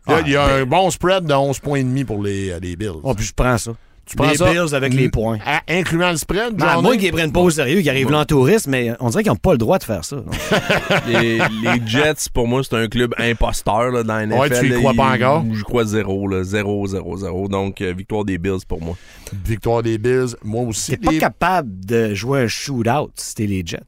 bon. il y a- il y a, un bon spread de 11 points et demi pour les, euh, les Bills. Oh, puis je prends ça. Tu prends les ça? Bills avec les points. À- incluant le spread, Ben, à moins qu'ils prennent pas au sérieux, qu'ils arrivent là en tourisme, mais on dirait qu'ils n'ont pas le droit de faire ça. [LAUGHS] les, les Jets, pour moi, c'est un club imposteur là, dans la NFL. Ouais, tu y là. crois pas encore? Je crois zéro, là. Zéro, zéro, zéro. Donc, euh, victoire des Bills pour moi. Victoire des Bills, moi aussi. T'es pas Les- capable de jouer un shootout si t'es les Jets.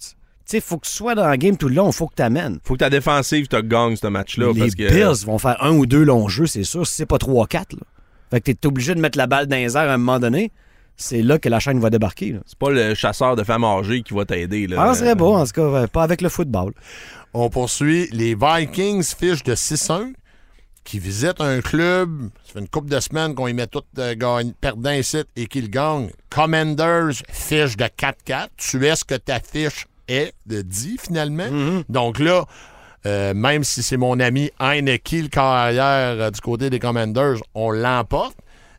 Tu sais, faut que tu sois dans le game tout le long, faut que t'amènes. Faut que ta défensive te gagne ce match-là. Les parce que, Bills vont faire un ou deux longs jeux, c'est sûr, si c'est pas 3-4. Fait que t'es obligé de mettre la balle dans les airs à un moment donné. C'est là que la chaîne va débarquer. Là. C'est pas le chasseur de femmes âgées qui va t'aider. là. Ah, ça serait beau, en tout cas, euh, pas avec le football. On poursuit les Vikings, fiches de 6-1, qui visitent un club. Ça fait une couple de semaines qu'on y met tout euh, gagne- perdant ici et qu'ils gagnent. Commanders, fiche de 4-4. Tu es ce que ta fiche est de 10 finalement. Donc là, euh, même si c'est mon ami Heineke, le carrière euh, du côté des Commanders, on l'emporte.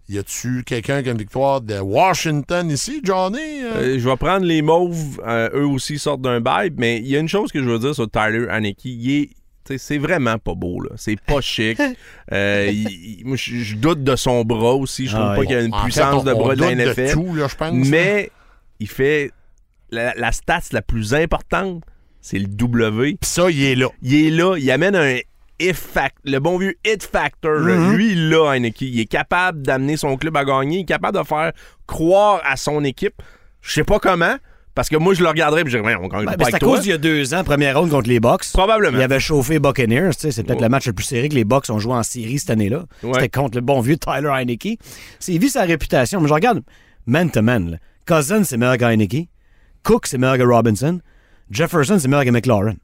Y a-tu quelqu'un qui a une victoire de Washington ici, Johnny? Euh, Euh, je vais prendre les Mauves. euh, eux aussi sortent d'un bail. Mais il y a une chose que je veux dire sur Tyler Haneke. Il est. C'est vraiment pas beau, là. C'est pas chic. [LAUGHS] Euh, il- il- moi, je doute de son bras aussi. Je trouve Ah pas qu'il y a une en fait, puissance on- de on bras de la NFL. tout, là, pense. là. mais il fait. La, la stats la plus importante, c'est le W. Puis ça, il est là. Il est là, il amène un if fact, le bon vieux hit factor. là. Mm-hmm. Lui, là, Heineke, il est capable d'amener son club à gagner, il est capable de faire croire à son équipe. Je sais pas comment, parce que moi, je le regarderais et je dirais, on gagne Ben, pas c'est avec à toi. cause d'il y a deux ans, première ronde contre les Bucks. Probablement. Il avait chauffé Buccaneers, c'est peut-être Ouais. le match le plus serré que les Bucks ont joué en série cette année-là. Ouais. C'était contre le bon vieux Tyler Heineke. C'est vu sa réputation, mais je regarde man-to-man. là. Cousins, c'est meilleur que Heineke. Cook, c'est meilleur que Robinson. Jefferson, c'est meilleur que McLaurin.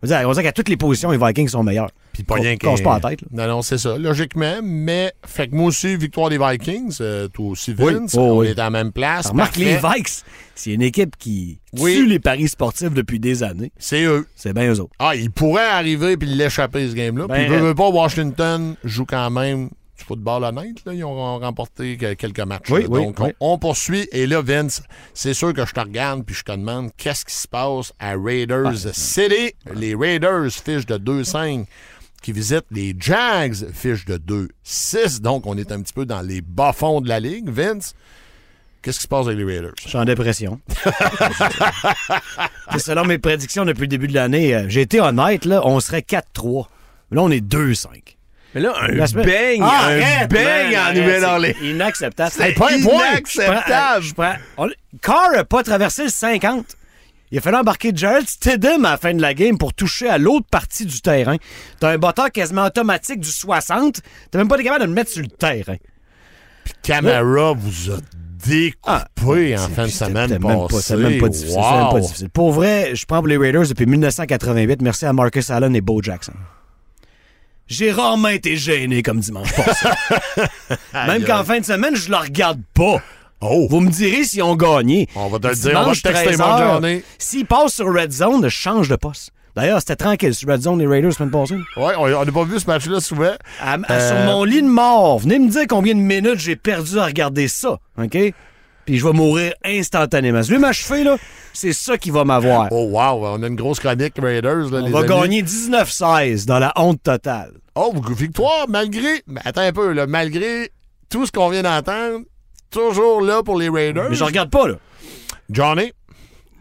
On dirait qu'à toutes les positions, les Vikings sont meilleurs. Puis pas rien qu'un- pas la tête, là. Non, non, c'est ça, logiquement. Mais, fait que moi aussi, victoire des Vikings. euh, toi aussi, Oui. Vince. Oh, on oui. est à la même place. Remarque, Parfait. les Vikes, c'est une équipe qui Oui. tue les paris sportifs depuis des années. C'est eux. C'est bien eux autres. Ah, ils pourraient arriver puis l'échapper, ce game-là. Ben, puis, veut, euh, pas, Washington joue quand même football honnête. Là. Ils ont remporté que- quelques matchs. Oui, oui, Donc, oui. On, on poursuit. Et là, Vince, c'est sûr que je te regarde puis je te demande qu'est-ce qui se passe à Raiders Ah, City? Les Raiders fichent de 2-5 qui visitent les Jags fichent de 2-6. Donc, on est un petit peu dans les bas-fonds de la ligue. Vince, qu'est-ce qui se passe avec les Raiders? Je suis en dépression. [LAUGHS] Selon mes prédictions depuis le début de l'année, euh, j'ai été honnête, là, on serait 4-3. Là, on est 2-5. Mais là, un semaine- bang, Ah, un arrête, bang man, en Nouvelle-Orléans. c'est Inacceptable. Hey. Je prends- Inacceptable. je prends- n'a pas traversé le 50. Il a fallu embarquer Gerald Stidham à la fin de la game pour toucher à l'autre partie du terrain. T'as un botteur quasiment automatique du 60. T'as même pas été capable de le mettre sur le terrain. Camara vous a découpé en fin de semaine passée. C'était même pas difficile. même pas difficile. Pour vrai, je prends pour les Raiders depuis 1988. Merci à Marcus Allen et Bo Jackson. J'ai rarement été gêné comme dimanche passé. [LAUGHS] Même qu'en fin de semaine, je le regarde pas. Oh, Vous me direz s'ils ont gagné. On va te le dire, on va Dimanche, te texter, 13 bonne heures, journée. S'ils passent sur Red Zone, je change de poste. D'ailleurs, c'était tranquille sur Red Zone, les Raiders, la semaine passée. ouais, on n'a pas vu ce match-là souvent. À- Euh, Sur mon lit de mort, venez me dire combien de minutes j'ai perdu à regarder ça, OK? Puis je vais mourir instantanément. Je vais m'achever, là, c'est ça qui va m'avoir. Oh, wow, on a une grosse chronique Raiders. Là, On les va amis. gagner 19-16 dans la honte totale. Oh, victoire, malgré. Mais attends un peu, là, malgré tout ce qu'on vient d'entendre, toujours là pour les Raiders. Mais je regarde pas, là. Johnny,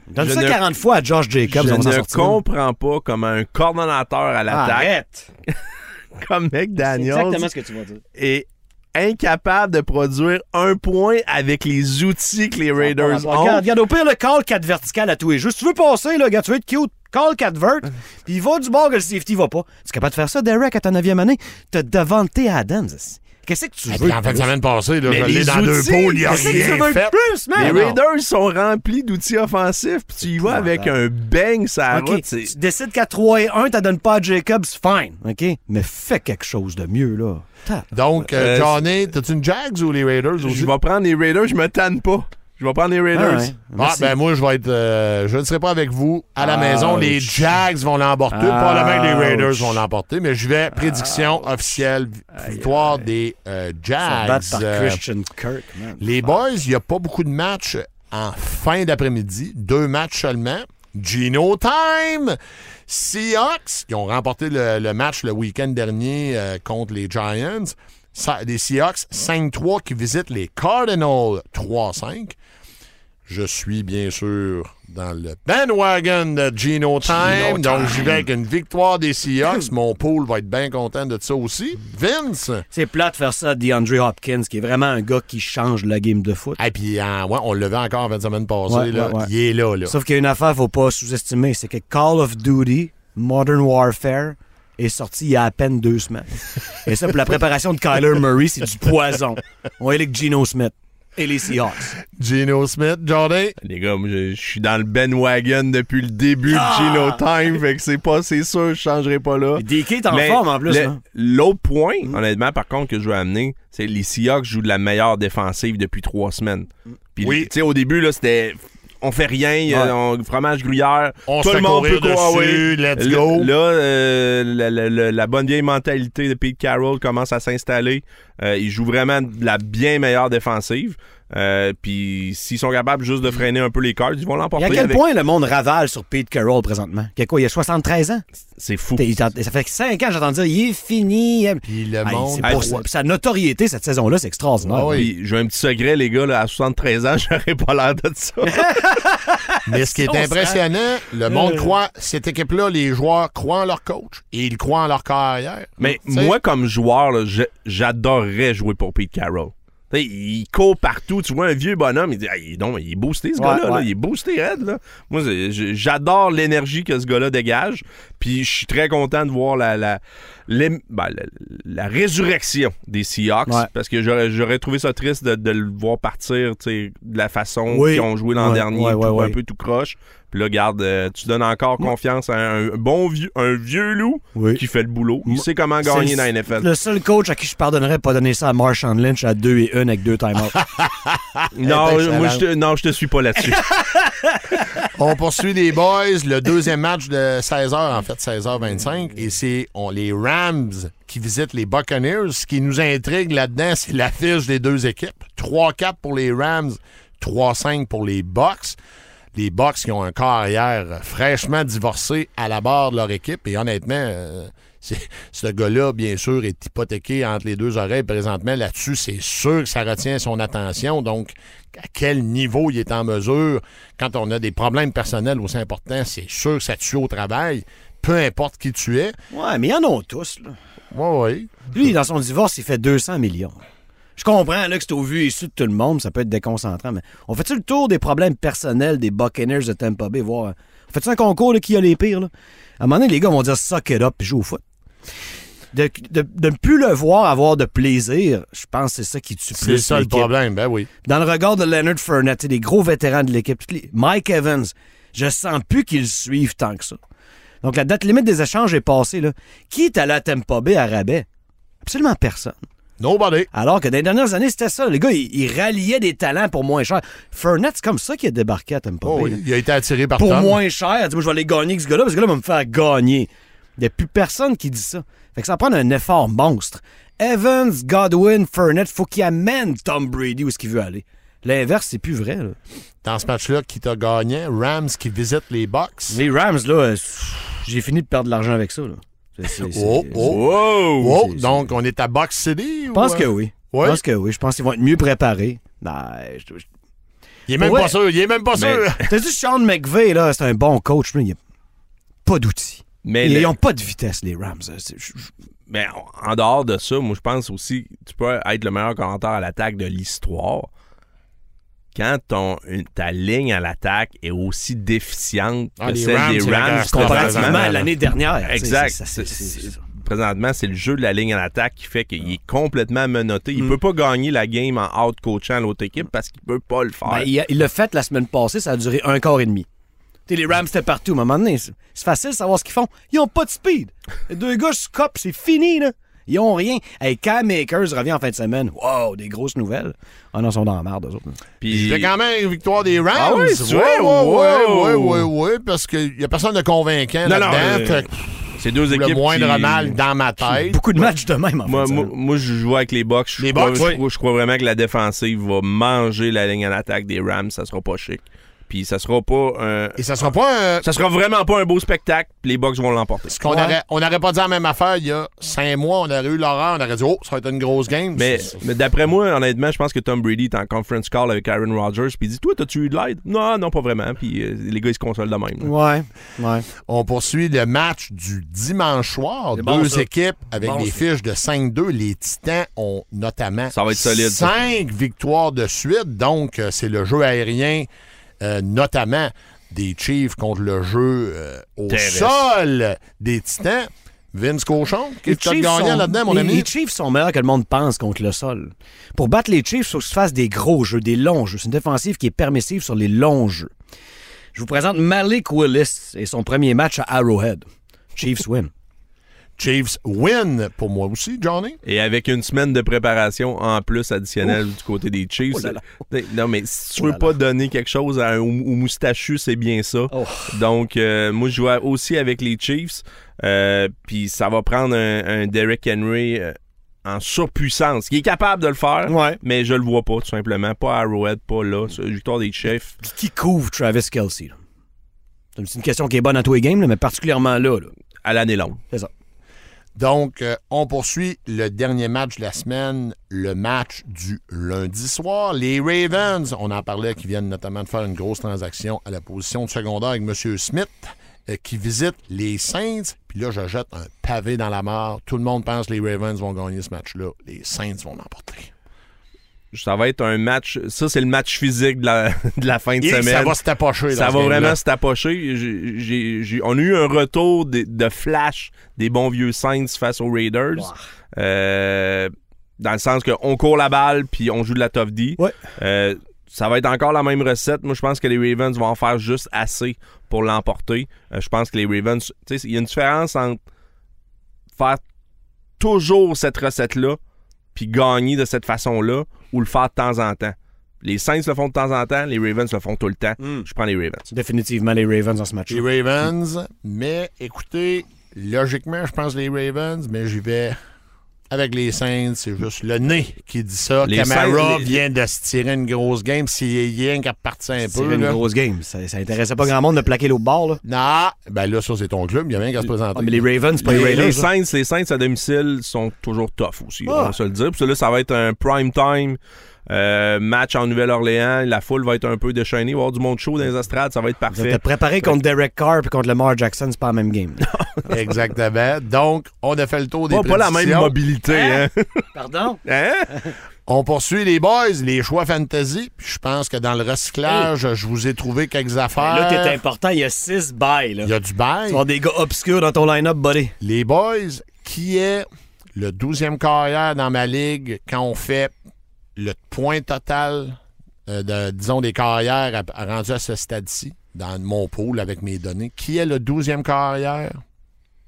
Donne ça ne- 40 fois à Josh Jacobs. Je on ne comprends pas comment un coordonnateur à l'attaque Arrête. [LAUGHS] comme C'est McDaniels exactement ce que tu vas dire. est incapables de produire un point avec les outils que les Raiders ont. Regarde, regarde, au pire, le call 4 vertical à tous les jeux. Si tu veux passer, là, regarde, tu veux être cute, call 4 vert, puis il va du bord que le safety va pas. Tu es capable de faire ça, Derek, à ta 9e année? T'as Devante Adams. Qu'est-ce que tu Et veux? en fin de semaine passée, là, je l'ai les dans deux outils, poules, il y a tu rien fait. plus, man? Les. Raiders sont remplis d'outils offensifs, puis tu y vas avec un bang ça OK, route. tu décides qu'à 3 et 1, t'as donnes pas à Jacobs, fine, OK? Mais fais quelque chose de mieux, là. Ta- Donc, euh, Euh, Johnny, t'as-tu une Jags ou les Raiders aussi? Je vais prendre les Raiders, je me tanne pas. Je vais prendre les Raiders. Ah ouais. Ah, ben moi, je vais être. euh, je ne serai pas avec vous à la Ouch. maison. Les Jags vont l'emporter. Probablement que les Raiders Ouch. vont l'emporter. Mais je vais. Prédiction officielle. Victoire des euh, Jags. bat par Christian Kirk, man. les boys, il n'y a pas beaucoup de matchs en fin d'après-midi. Deux matchs seulement. Gino Time! Seahawks, qui ont remporté le, le match le week-end dernier euh, contre les Giants. Les Seahawks 5-3 qui visitent les Cardinals 3-5. Je suis bien sûr dans le bandwagon de Gino Time. donc, j'y vais avec une victoire des Seahawks. Mon pool va être bien content de ça aussi. Vince! C'est plat de faire ça à DeAndre Hopkins, qui est vraiment un gars qui change la game de foot. Et puis, ouais, on le vit encore en fin de semaine passée. Ouais, là. ouais, ouais. Il est là. là. Sauf qu'il y a une affaire qu'il faut pas sous-estimer, c'est que Call of Duty, Modern Warfare, est sorti il y a à peine deux semaines. Et ça, pour la préparation de Kyler Murray, c'est du poison. On est avec Geno Smith et les Seahawks. Gino Smith, Jordan? Les gars, moi, je, je suis dans le bandwagon depuis le début de Gino Time, fait que c'est pas, c'est sûr, je changerai pas là. DK est en Mais forme en plus. le- là. L'autre point, honnêtement, par contre, que je veux amener, c'est les Seahawks jouent de la meilleure défensive depuis trois semaines. Puis, Oui. tu sais, au début, là, c'était. On fait rien, Ouais. on- fromage gruyère. On tout se le monde peut courir, dessus, let's Là- go. Là, euh, la, la- la- la bonne vieille mentalité de Pete Carroll commence à s'installer. Euh, il joue vraiment de la bien meilleure défensive. Euh, Puis s'ils sont capables juste de freiner un peu les cards, ils vont Et l'emporter. à quel avec- point le monde ravale sur Pete Carroll présentement? Il y a quoi? Il y a 73 ans? C'est fou. Ça fait 5 ans que j'entends dire il est fini. Puis le monde. c'est pour sa notoriété cette saison-là, c'est extraordinaire. Ah oui. J'ai un petit secret, les gars, là, à 73 ans, [LAUGHS] j'aurais pas l'air de ça. [LAUGHS] Mais ce qui est On impressionnant, le monde Euh. croit, cette équipe-là, les joueurs croient en leur coach et ils croient en leur carrière. Mais moi, comme joueur, j'adorerais jouer pour Pete Carroll. Il court partout. Tu vois un vieux bonhomme, il dit ah, il, donc, il est boosté, ce Ouais, gars-là. là. Il est boosté, raide. Là. Moi, j'adore l'énergie que ce gars-là dégage. Puis je suis très content de voir la, la, ben, la, la résurrection des Seahawks. Ouais. Parce que j'aurais, trouvé ça triste de, de le voir partir de la façon Oui. qu'ils ont joué l'an dernier. tout-. Un peu tout croche. Puis là, garde, euh, tu donnes encore confiance à un, bon vieux, un vieux loup Oui. qui fait le boulot. Il sait comment gagner dans la NFL. Le seul coach à qui je pardonnerais de pas donner ça à Marshawn Lynch à 2 et 1 avec deux timeouts. [LAUGHS] Non, Elle est moi, je te, non, je te suis pas là-dessus. [LAUGHS] On poursuit les boys. Le deuxième match de 16h, en fait, 16h25. Et c'est on, les Rams qui visitent les Buccaneers. Ce qui nous intrigue là-dedans, c'est l'affiche des deux équipes. 3-4 pour les Rams, 3-5 pour les Bucks. Les Bucks qui ont un carrière fraîchement divorcé à la barre de leur équipe. Et honnêtement, euh, ce gars-là, bien sûr, est hypothéqué entre les deux oreilles présentement. Là-dessus, c'est sûr que ça retient son attention. Donc, à quel niveau il est en mesure, quand on a des problèmes personnels aussi importants, c'est sûr que ça tue au travail, peu importe qui tu es. ouais, mais ils en ont tous. Là. Oui, oui. Lui, dans son divorce, il fait 200 millions. Je comprends là, que c'est au vu et su de tout le monde, ça peut être déconcentrant, mais on fait-tu le tour des problèmes personnels des Buccaneers de Tampa Bay, voir... On fait-tu un concours de qui a les pires, là? À un moment donné, les gars vont dire « suck it up » puis joue au foot. De, de, de ne plus le voir avoir de plaisir, je pense que c'est ça qui tue C'est plus ça le problème, ben oui. Dans le regard de Leonard Fournette, c'est des gros vétérans de l'équipe. Mike Evans, je sens plus qu'ils suivent tant que ça. Donc la date limite des échanges est passée. Là. Qui est allé à Tampa Bay à rabais? Absolument personne. Nobody. Alors que dans les dernières années, c'était ça. Les gars, ils, ils ralliaient des talents pour moins cher. Fournette, c'est comme ça qu'il a débarqué à Tampa Oh Bay. là. il a été attiré par Pour Tom. moins cher. Il moi, je vais aller gagner avec ce gars-là, parce que ce gars-là va me faire gagner. Il n'y a plus personne qui dit ça. Fait que ça prend un effort monstre. Evans, Godwin, Fournette, faut qu'il amène Tom Brady où est-ce qu'il veut aller. L'inverse, c'est plus vrai. là. Dans ce match-là, qui t'a gagné? Rams qui visitent les Bucks. Les Rams, là, euh, j'ai fini de perdre de l'argent avec ça. Là. Oh, oh. wow! Oh, donc on est à Box City? Je pense que oui. Ouais. Je pense que oui. Je pense qu'ils vont être mieux préparés. Ben, je- Il est même Ouais. pas sûr, il est même pas Mais- sûr. [LAUGHS] T'as dit Sean McVay, là, c'est un bon coach. mais Il n'y a pas d'outils. Mais Ils le- n'ont pas de vitesse, les Rams. Mais en dehors de ça, moi, je pense aussi que tu peux être le meilleur commentaire à l'attaque de l'histoire. Quand ton, une- ta ligne à l'attaque est aussi déficiente Ah, que les celle Rams, des Rams. Comparativement à l'année dernière. Exact. présentement, c'est le jeu de la ligne à l'attaque qui fait qu'il est complètement menotté. Mm. Il peut pas gagner la game en out-coachant l'autre équipe parce qu'il peut pas le faire. Ben, il a- il l'a fait la semaine passée, ça a duré un quart et demi. Les Rams étaient partout. À un moment donné, c'est c'est facile de savoir ce qu'ils font. Ils ont pas de speed. Les deux gars se copent, c'est fini, là. Ils ont rien. Hey, Cam Makers revient en fin de semaine. Wow, des grosses nouvelles. Ah non, ils sont dans la merde, eux autres. Puis- C'était quand même une victoire des Rams. Ah oui, c'est vrai? ouais, ouais, ouais, parce qu'il n'y a personne de convaincant là-dedans. euh, Fait c'est deux équipes le moindre qui- mal dans ma tête. Beaucoup de matchs de même, en Moi, de moi, je joue avec les Bucks. Je Les crois- Bucks, je, oui. crois, je crois vraiment que la défensive va manger la ligne en attaque des Rams. Ça sera pas chic. Puis ça sera pas un... Et ça sera pas un. Ça sera vraiment pas un beau spectacle. puis Les Bucks vont l'emporter. Ce qu'on aurait, on n'aurait pas dit la même affaire il y a cinq mois. On aurait eu l'horreur. On aurait dit, oh, ça va être une grosse game. Mais, d'après moi, honnêtement, je pense que Tom Brady est en conference call avec Aaron Rodgers. Puis il dit Toi, t'as-tu eu de l'aide? Non, non, pas vraiment. Puis euh, les gars, ils se consolent de même. là. Ouais, ouais. On poursuit le match du dimanche soir. Deux bon, équipes avec Bon, des fiches de 5-2. Les Titans ont notamment Ça va être solide, ça. cinq victoires de suite. Donc, euh, c'est le jeu aérien, euh, notamment des Chiefs contre le jeu euh, au Terrestre. sol des Titans. Vince Cochon, qui Les est gagnant sont- là-dedans, mon les- ami? Les Chiefs sont meilleurs que le monde pense contre le sol. Pour battre les Chiefs, il faut que tu fasses des gros jeux, des longs jeux. C'est une défensive qui est permissive sur les longs jeux. Je vous présente Malik Willis et son premier match à Arrowhead. Chiefs win. Chiefs win pour moi aussi, Johnny. Et avec une semaine de préparation en plus additionnelle du côté des Chiefs. Oh là là. euh, Non, mais si tu Oh veux là pas donner quelque chose à un, au, au moustachu, c'est bien ça. Oh. Donc, euh, moi, je joue aussi avec les Chiefs. Euh, Puis ça va prendre un, un Derrick Henry euh, en surpuissance. qui est capable de le faire, Ouais. mais je le vois pas, tout simplement. Pas à Arrowhead, pas là. C'est la victoire des Chiefs. Qui couvre Travis Kelsey? C'est une- C'est une question qui est bonne à tous les games, là, mais particulièrement là. là. À l'année longue. C'est ça. Donc, euh, on poursuit le dernier match de la semaine, le match du lundi soir. Les Ravens, on en parlait, qui viennent notamment de faire une grosse transaction à la position de secondaire avec M. Smith, euh, qui visite les Saints. Puis là, je jette un pavé dans la mort. Tout le monde pense que les Ravens vont gagner ce match-là. Les Saints vont l'emporter. Ça va être un match. Ça, c'est le match physique de la, [LAUGHS] de la fin de Et semaine. ça va se tapocher. Ça va vraiment se tapocher. J'ai- j'ai- j'ai- on a eu un retour de, de flash des bons vieux Saints face aux Raiders. Euh, dans le sens qu'on court la balle puis on joue de la tough D. Ouais. Euh, ça va être encore la même recette. Moi, je pense que les Ravens vont en faire juste assez pour l'emporter. Euh, je pense que les Ravens... Tu sais, il y a une différence entre faire toujours cette recette-là puis gagner de cette façon-là ou le faire de temps en temps. Les Saints le font de temps en temps, les Ravens le font tout le temps. Je prends les Ravens. Définitivement les Ravens dans ce match. Les Ravens, mais écoutez, logiquement, je pense les Ravens, mais j'y vais avec les Saints. C'est juste le nez qui dit ça. Les Camara Saints, les- vient de se tirer une grosse game. S'il est rien qu'à partir un C'est peu. une là. grosse game. Ça, ça intéressait pas grand monde de plaquer l'autre bord. Là. Non, ben là, ça, c'est ton club. Il y a rien qu'à se présenter. Ah, mais les Ravens, c'est pas les, Les, les là. Saints, les Saints à domicile sont toujours tough aussi, Ah. on va se le dire. Puis ça, là, ça va être un prime time euh, match en Nouvelle-Orléans. La foule va être un peu déchaînée. Il va y avoir du monde chaud dans les estrades. Ça va être parfait. êtes préparé contre Derek Carr et contre Lamar Jackson, c'est pas la même game. [LAUGHS] Exactement. Donc, on a fait le tour des Pas, pas la même mobilité, hein? [LAUGHS] Pardon? Hein? [LAUGHS] On poursuit les boys, les choix fantasy. Puis je pense que dans le recyclage, je vous ai trouvé quelques affaires. Là, t'es important, il y a six bails. Il y a du Tu bail. vas avoir des gars obscurs dans ton line-up, buddy. Les boys, qui est le 12e carrière dans ma ligue quand on fait le point total, euh, de, disons, des carrières à, à- rendu à ce stade-ci, dans mon pool avec mes données. Qui est le 12e carrière?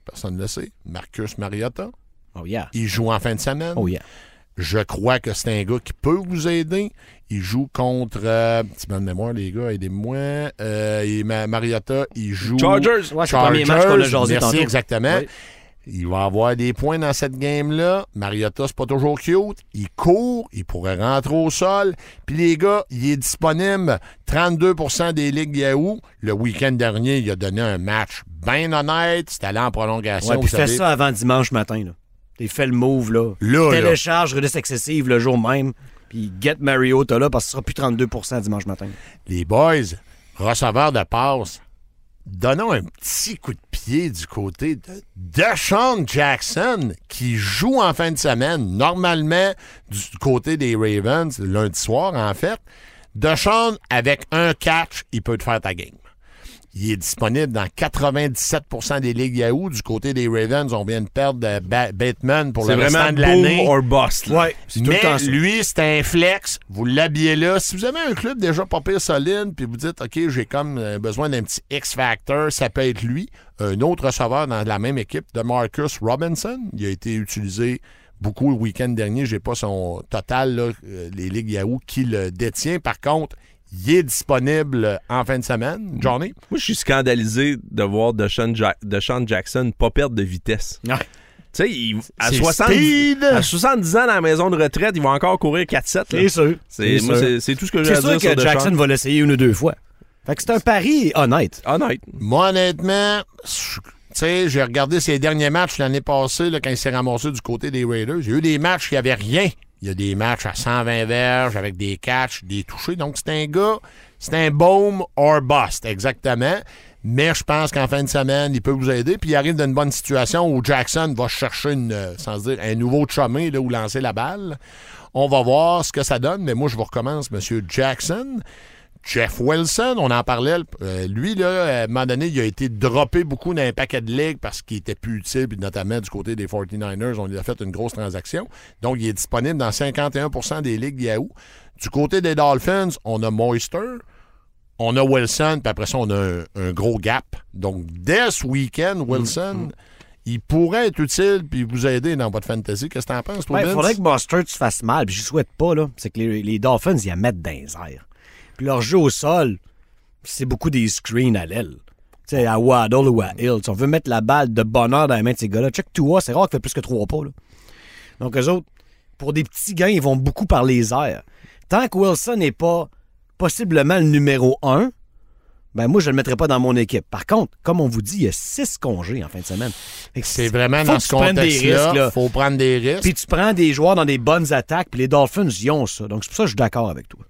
Personne ne le sait. Marcus Mariota. Oh yeah. Il joue en fin de semaine. Oh yeah. Je crois que c'est un gars qui peut vous aider. Il joue contre. Euh, petit peu de mémoire, les gars, aidez-moi. Euh, Mariota, il joue. Chargers. Ouais, c'est le premier match qu'on a Merci, tantôt. exactement. Oui. Il va avoir des points dans cette game-là. Mariota, c'est pas toujours cute. Il court, il pourrait rentrer au sol. Puis les gars, il est disponible 32% des ligues Yahoo. Le week-end dernier, il a donné un match bien honnête. C'était allé en prolongation. Ouais, puis fais savez. ça avant dimanche matin. Là. T'es fait le move, là. Là, là. Télécharge Redis excessive le jour même. Puis get Mariota là parce que ce sera plus 32% dimanche matin. Les boys, receveurs de passe donnons un petit coup de pied du côté de Deshaun Jackson, qui joue en fin de semaine, normalement du côté des Ravens, lundi soir en fait. Deshaun, avec un catch, il peut te faire ta game. Il est disponible dans 97% des ligues Yahoo. Du côté des Ravens, on vient de perdre de ba- Bateman pour C'est le vraiment restant de l'année. boom or bust. Ouais, c'est tout Mais ça. lui, c'est un flex. Vous l'habillez là. Si vous avez un club déjà pas pire solide, puis vous dites, OK, j'ai comme euh, besoin d'un petit X-Factor, ça peut être lui. Un autre receveur dans la même équipe, de Marcus Robinson. Il a été utilisé beaucoup le week-end dernier. J'ai pas son total, là, euh, les ligues Yahoo, qui le détient. Par contre, il est disponible en fin de semaine. Johnny? Moi, je suis scandalisé de voir Deshaun, Ja- Deshaun Jackson pas perdre de vitesse. Tu sais, à, C'est 70 speed. à 70 ans dans la maison de retraite, il va encore courir 4-7. là. C'est sûr. C'est C'est moi, sûr. c'est- c'est tout ce que j'ai C'est à sûr dire sur que Jackson va l'essayer une ou deux fois. Fait que c'est un pari honnête. Honnête. Moi, honnêtement, je- tu sais, j'ai regardé ses derniers matchs l'année passée, là, quand il s'est ramassé du côté des Raiders. Il y a eu des matchs qui n'avaient rien. Il y a des matchs à 120 verges avec des catchs, des touchés. Donc, c'est un gars, c'est un boom or bust, exactement. Mais je pense qu'en fin de semaine, il peut vous aider. Puis il arrive dans une bonne situation où Jackson va chercher euh, un nouveau chumé là, où lancer la balle. On va voir ce que ça donne. Mais moi, je vous recommence, M. Jackson. Jeff Wilson, on en parlait. euh, lui, là, à un moment donné, il a été droppé beaucoup dans un paquet de ligues parce qu'il était plus utile, puis notamment du côté des 49ers, on lui a fait une grosse transaction. Donc, il est disponible dans 51% des ligues Yahoo. Du côté des Dolphins, on a Moister, on a Wilson, puis après ça, on a un, un gros gap. Donc, dès ce week-end, Wilson, il pourrait être utile puis vous aider dans votre fantasy. Qu'est-ce que t'en penses, toi, Il Vince? faudrait que Mustard se fasse mal, puis je souhaite pas, là. C'est que les, les Dolphins, ils la mettent dans les airs. Puis leur jeu au sol, c'est beaucoup des screens à l'aile. Tu sais, à Waddle ou à Hill. Si on veut mettre la balle de bonheur dans les mains de ces gars-là, check Tua, c'est rare qu'il fait plus que trois pas, là. Donc, eux autres, pour des petits gains, ils vont beaucoup par les airs. Tant que Wilson n'est pas possiblement le numéro un, ben moi, je ne le mettrai pas dans mon équipe. Par contre, comme on vous dit, il y a six congés en fin de semaine. C'est vraiment dans ce contexte-là. là. Il faut prendre des risques. Puis tu prends des joueurs dans des bonnes attaques, puis les Dolphins, ils ont ça. Donc c'est pour ça que je suis d'accord avec toi.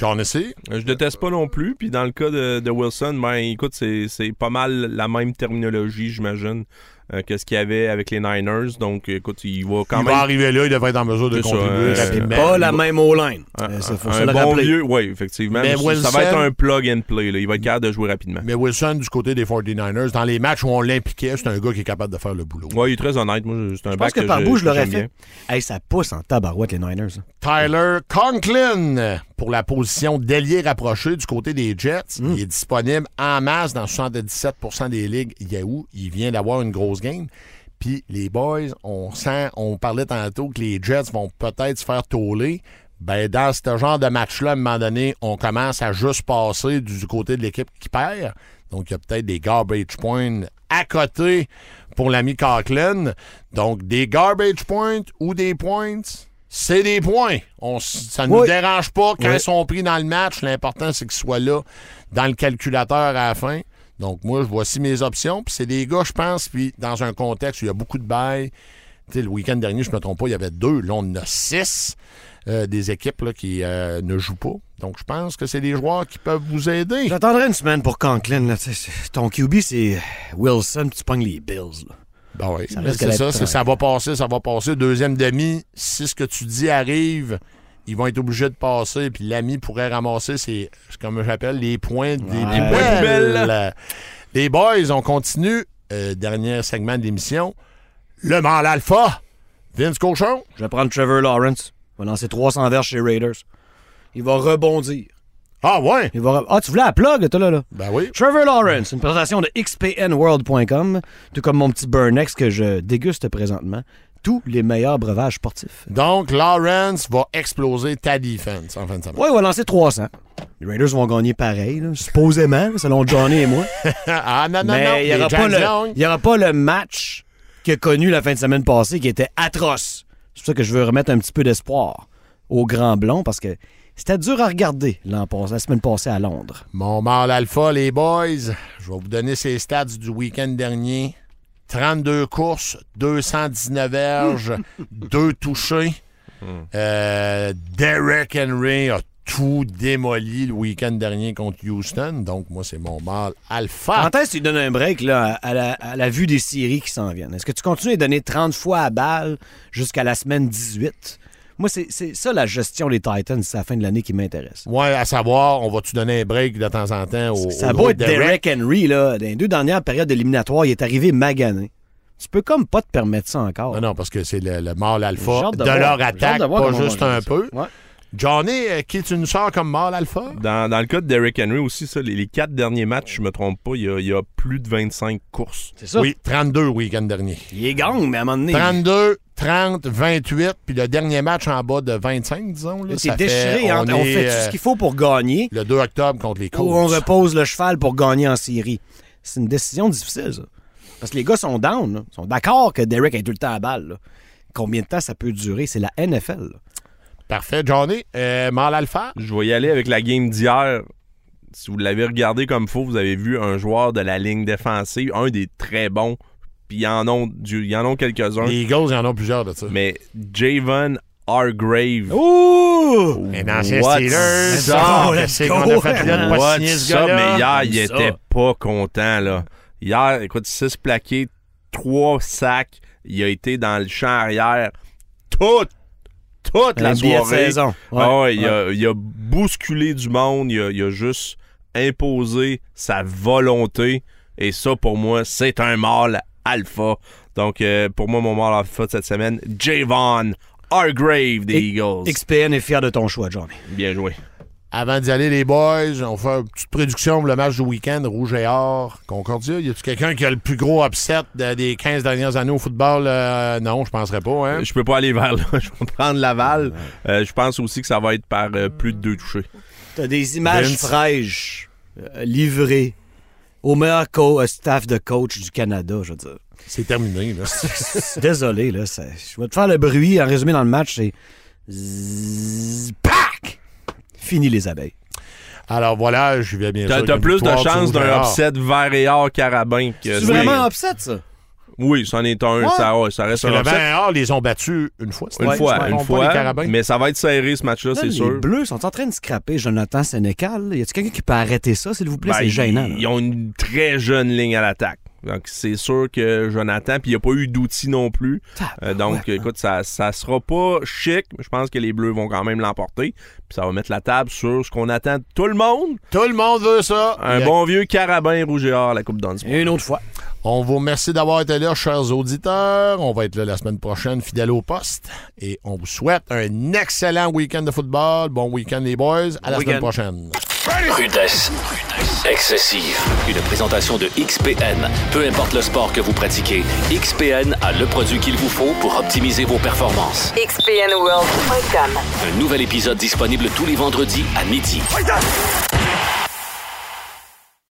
John ici. Je déteste pas non plus. Puis dans le cas de, de Wilson, ben écoute, c'est c'est pas mal la même terminologie, j'imagine, euh, que ce qu'il y avait avec les Niners. Donc écoute, il va quand il même. va arriver là, il devrait être en mesure de C'est ça, contribuer euh, rapidement. Pas la même O-line. Un, Euh, ça, faut un se le bon vieux, oui, effectivement. Mais Ça- va être un plug and play. Là. Il va être capable de jouer rapidement. Mais Wilson, du côté des 49ers, dans les matchs où on l'impliquait, c'est un gars qui est capable de faire le boulot. Ouais, il est très honnête. Moi, c'est un Je pense bac que par bout, je l'aurais fait. Hey, ça pousse en tabarouette, les Niners. hein. Tyler Conklin pour la position d'ailier rapproché du côté des Jets. Mm. Il est disponible en masse dans 77% des ligues Yahoo. Il vient d'avoir une grosse game. Puis les boys, on sent, on parlait tantôt que les Jets vont peut-être se faire tauler. Ben, dans ce genre de match-là, à un moment donné, on commence à juste passer du côté de l'équipe qui perd. Donc, il y a peut-être des garbage points à côté pour l'ami Conklin. Donc, des garbage points ou des points, c'est des points. On, ça ne nous dérange pas quand Oui. ils sont pris dans le match. L'important, c'est qu'ils soient là dans le calculateur à la fin. Donc, moi, je voici mes options. Puis c'est des gars, je pense, puis dans un contexte où il y a beaucoup de bails. Tu sais, le week-end dernier, je ne me trompe pas, il y avait deux. Là, on en a six euh, des équipes là, qui euh, ne jouent pas. Donc, je pense que c'est des joueurs qui peuvent vous aider. J'attendrai une semaine pour Conklin. Là. Ton QB, c'est Wilson, puis tu pognes les Bills. là. Ben oui, Ça c'est ça, c'est- ça va passer, ça va passer. Deuxième demi, si ce que tu dis arrive, ils vont être obligés de passer, puis l'ami pourrait ramasser, c'est comme j'appelle, les points des Ouais. poubelles. Les boys, on continue. Euh, dernier segment de l'émission. Le mal alpha. Vince Cochon. Je vais prendre Trevor Lawrence. Il va lancer 300 verges chez Raiders. Il va rebondir. Ah ouais? Il va re- Ah, tu voulais la plug, toi, là? là? Ben oui. Trevor Lawrence, une présentation de xpnworld.com, tout comme mon petit Burnex que je déguste présentement. Tous les meilleurs breuvages sportifs. Donc, Lawrence va exploser ta defense en fin de semaine. Ouais, il va lancer 300. Les Raiders vont gagner pareil, là, supposément, selon Johnny et moi. [LAUGHS] ah non, non, non. Mais il n'y aura, pas le- gagnent. il y aura pas le match qu'il a connu la fin de semaine passée qui était atroce. C'est pour ça que je veux remettre un petit peu d'espoir au Grand Blond parce que c'était dur à regarder l'an passé, la semaine passée à Londres. Mon mal alpha, les boys, je vais vous donner ces stats du week-end dernier. 32 courses, 219 verges, [LAUGHS] 2 touchés. Euh, Derek Henry a tout démoli le week-end dernier contre Houston. Donc, moi, c'est mon mal alpha. Quand est-ce que tu donnes un break là, à, la, à la vue des séries qui s'en viennent? Est-ce que tu continues à donner 30 fois à balle jusqu'à la semaine 18? Moi, c'est c'est ça la gestion des Titans, c'est la fin de l'année qui m'intéresse. Ouais, à savoir, on va-tu donner un break de temps en temps au. Ça a au beau gros être Derek? Henry, là, dans les deux dernières périodes éliminatoires, il est arrivé magané. Tu peux comme pas te permettre ça encore. Non, non, parce que c'est le, le mâle J'ai alpha hâte de, leur attaque, de pas juste va un peu. Ouais. Johnny, euh, qui tu nous sors comme mâle alpha? Dans, dans le cas de Derrick Henry aussi, ça, les, les quatre derniers matchs, je me trompe pas, il y a, il y a plus de 25 courses. C'est ça. Oui, 32 le week-end dernier. Il est gang, mais à un moment donné. 32, 30, 28, puis le dernier match en bas de 25, disons. là, C'est ça déchiré. fait- hein. On, est, fait tout euh, ce qu'il faut pour gagner le 2 octobre contre les Colts. ou on repose le cheval pour gagner en série. C'est une décision difficile, ça. Parce que les gars sont down. là. Ils sont d'accord que Derek ait tout le temps à balle. là. Combien de temps ça peut durer? C'est la NFL. là. Parfait. Johnny, euh, mâle alpha? Je vais y aller avec la game d'hier. Si vous l'avez regardé comme faux, vous avez vu un joueur de la ligne défensive, un des très bons, puis il y en ont, du- en ont quelques-uns. Les Eagles, il y en a plusieurs de ça. Mais Javon Hargrave. Ouh! Un ancien Steelers. go. qu'on a fait là pas signer ce? Mais hier, il était pas content, là. Hier, écoute, 6 plaqués, 3 sacs. Il a été dans le champ arrière toute, toute la de saison. Ouais. Ah ouais, il, a, il a bousculé du monde. Il a, il a juste imposé sa volonté. Et ça, pour moi, c'est un mâle alpha. Donc, euh, pour moi, mon mâle alpha de cette semaine, Javon Hargrave des Eagles. XPN est fier de ton choix, Johnny. Bien joué. Avant d'y aller, les boys, on fait une petite prédiction pour le match du week-end, Rouge et Or, Concordia. Y a-tu quelqu'un qui a le plus gros upset de- des 15 dernières années au football? Euh, non, je penserais pas. Hein? Je peux pas aller vers là. [LAUGHS] Je vais prendre Laval. Euh, je pense aussi que ça va être par euh, plus de deux touchés. T'as des images Vince? fraîches euh, livrées au meilleur co- staff de coach du Canada, je veux dire. C'est terminé. Là. [LAUGHS] Désolé, là. je vais te faire le bruit en résumé dans le match, c'est. Fini les abeilles. Alors voilà, je vais bien T'as sûr t'as plus de chances d'un upset vert et or carabin que C'est vraiment un upset, ça? Oui, c'en est un. Ouais. Ça, ouais, ça reste Parce que un le upset. Vert et Or les ont battus une fois. Une fois, je me une trompe pas, les fois. Carabins. Mais ça va être serré ce match-là, Là, c'est les sûr. Bleus sont en train de scraper Jonathan Sénécal. Y a-tu quelqu'un qui peut arrêter ça, s'il vous plaît? Ben, c'est gênant. Ils, là. ils ont une très jeune ligne à l'attaque. Donc, c'est sûr que Jonathan, puis il n'y a pas eu d'outils non plus. Euh, donc, ouais. écoute, ça, ça sera pas chic, mais je pense que les Bleus vont quand même l'emporter. Puis ça va mettre la table sur ce qu'on attend de tout le monde. Tout le monde veut ça. Un bon vieux carabin rouge et or à la Coupe d'Ansport. Une autre fois. On vous remercie d'avoir été là, chers auditeurs. On va être là la semaine prochaine, fidèle au poste. Et on vous souhaite un excellent week-end de football. Bon week-end, les boys. À la Bon semaine prochaine. Rudesse. Excessive. Une présentation de XPN. Peu importe le sport que vous pratiquez, XPN a le produit qu'il vous faut pour optimiser vos performances. XPNWorld.com. Un nouvel épisode tous les vendredis à midi.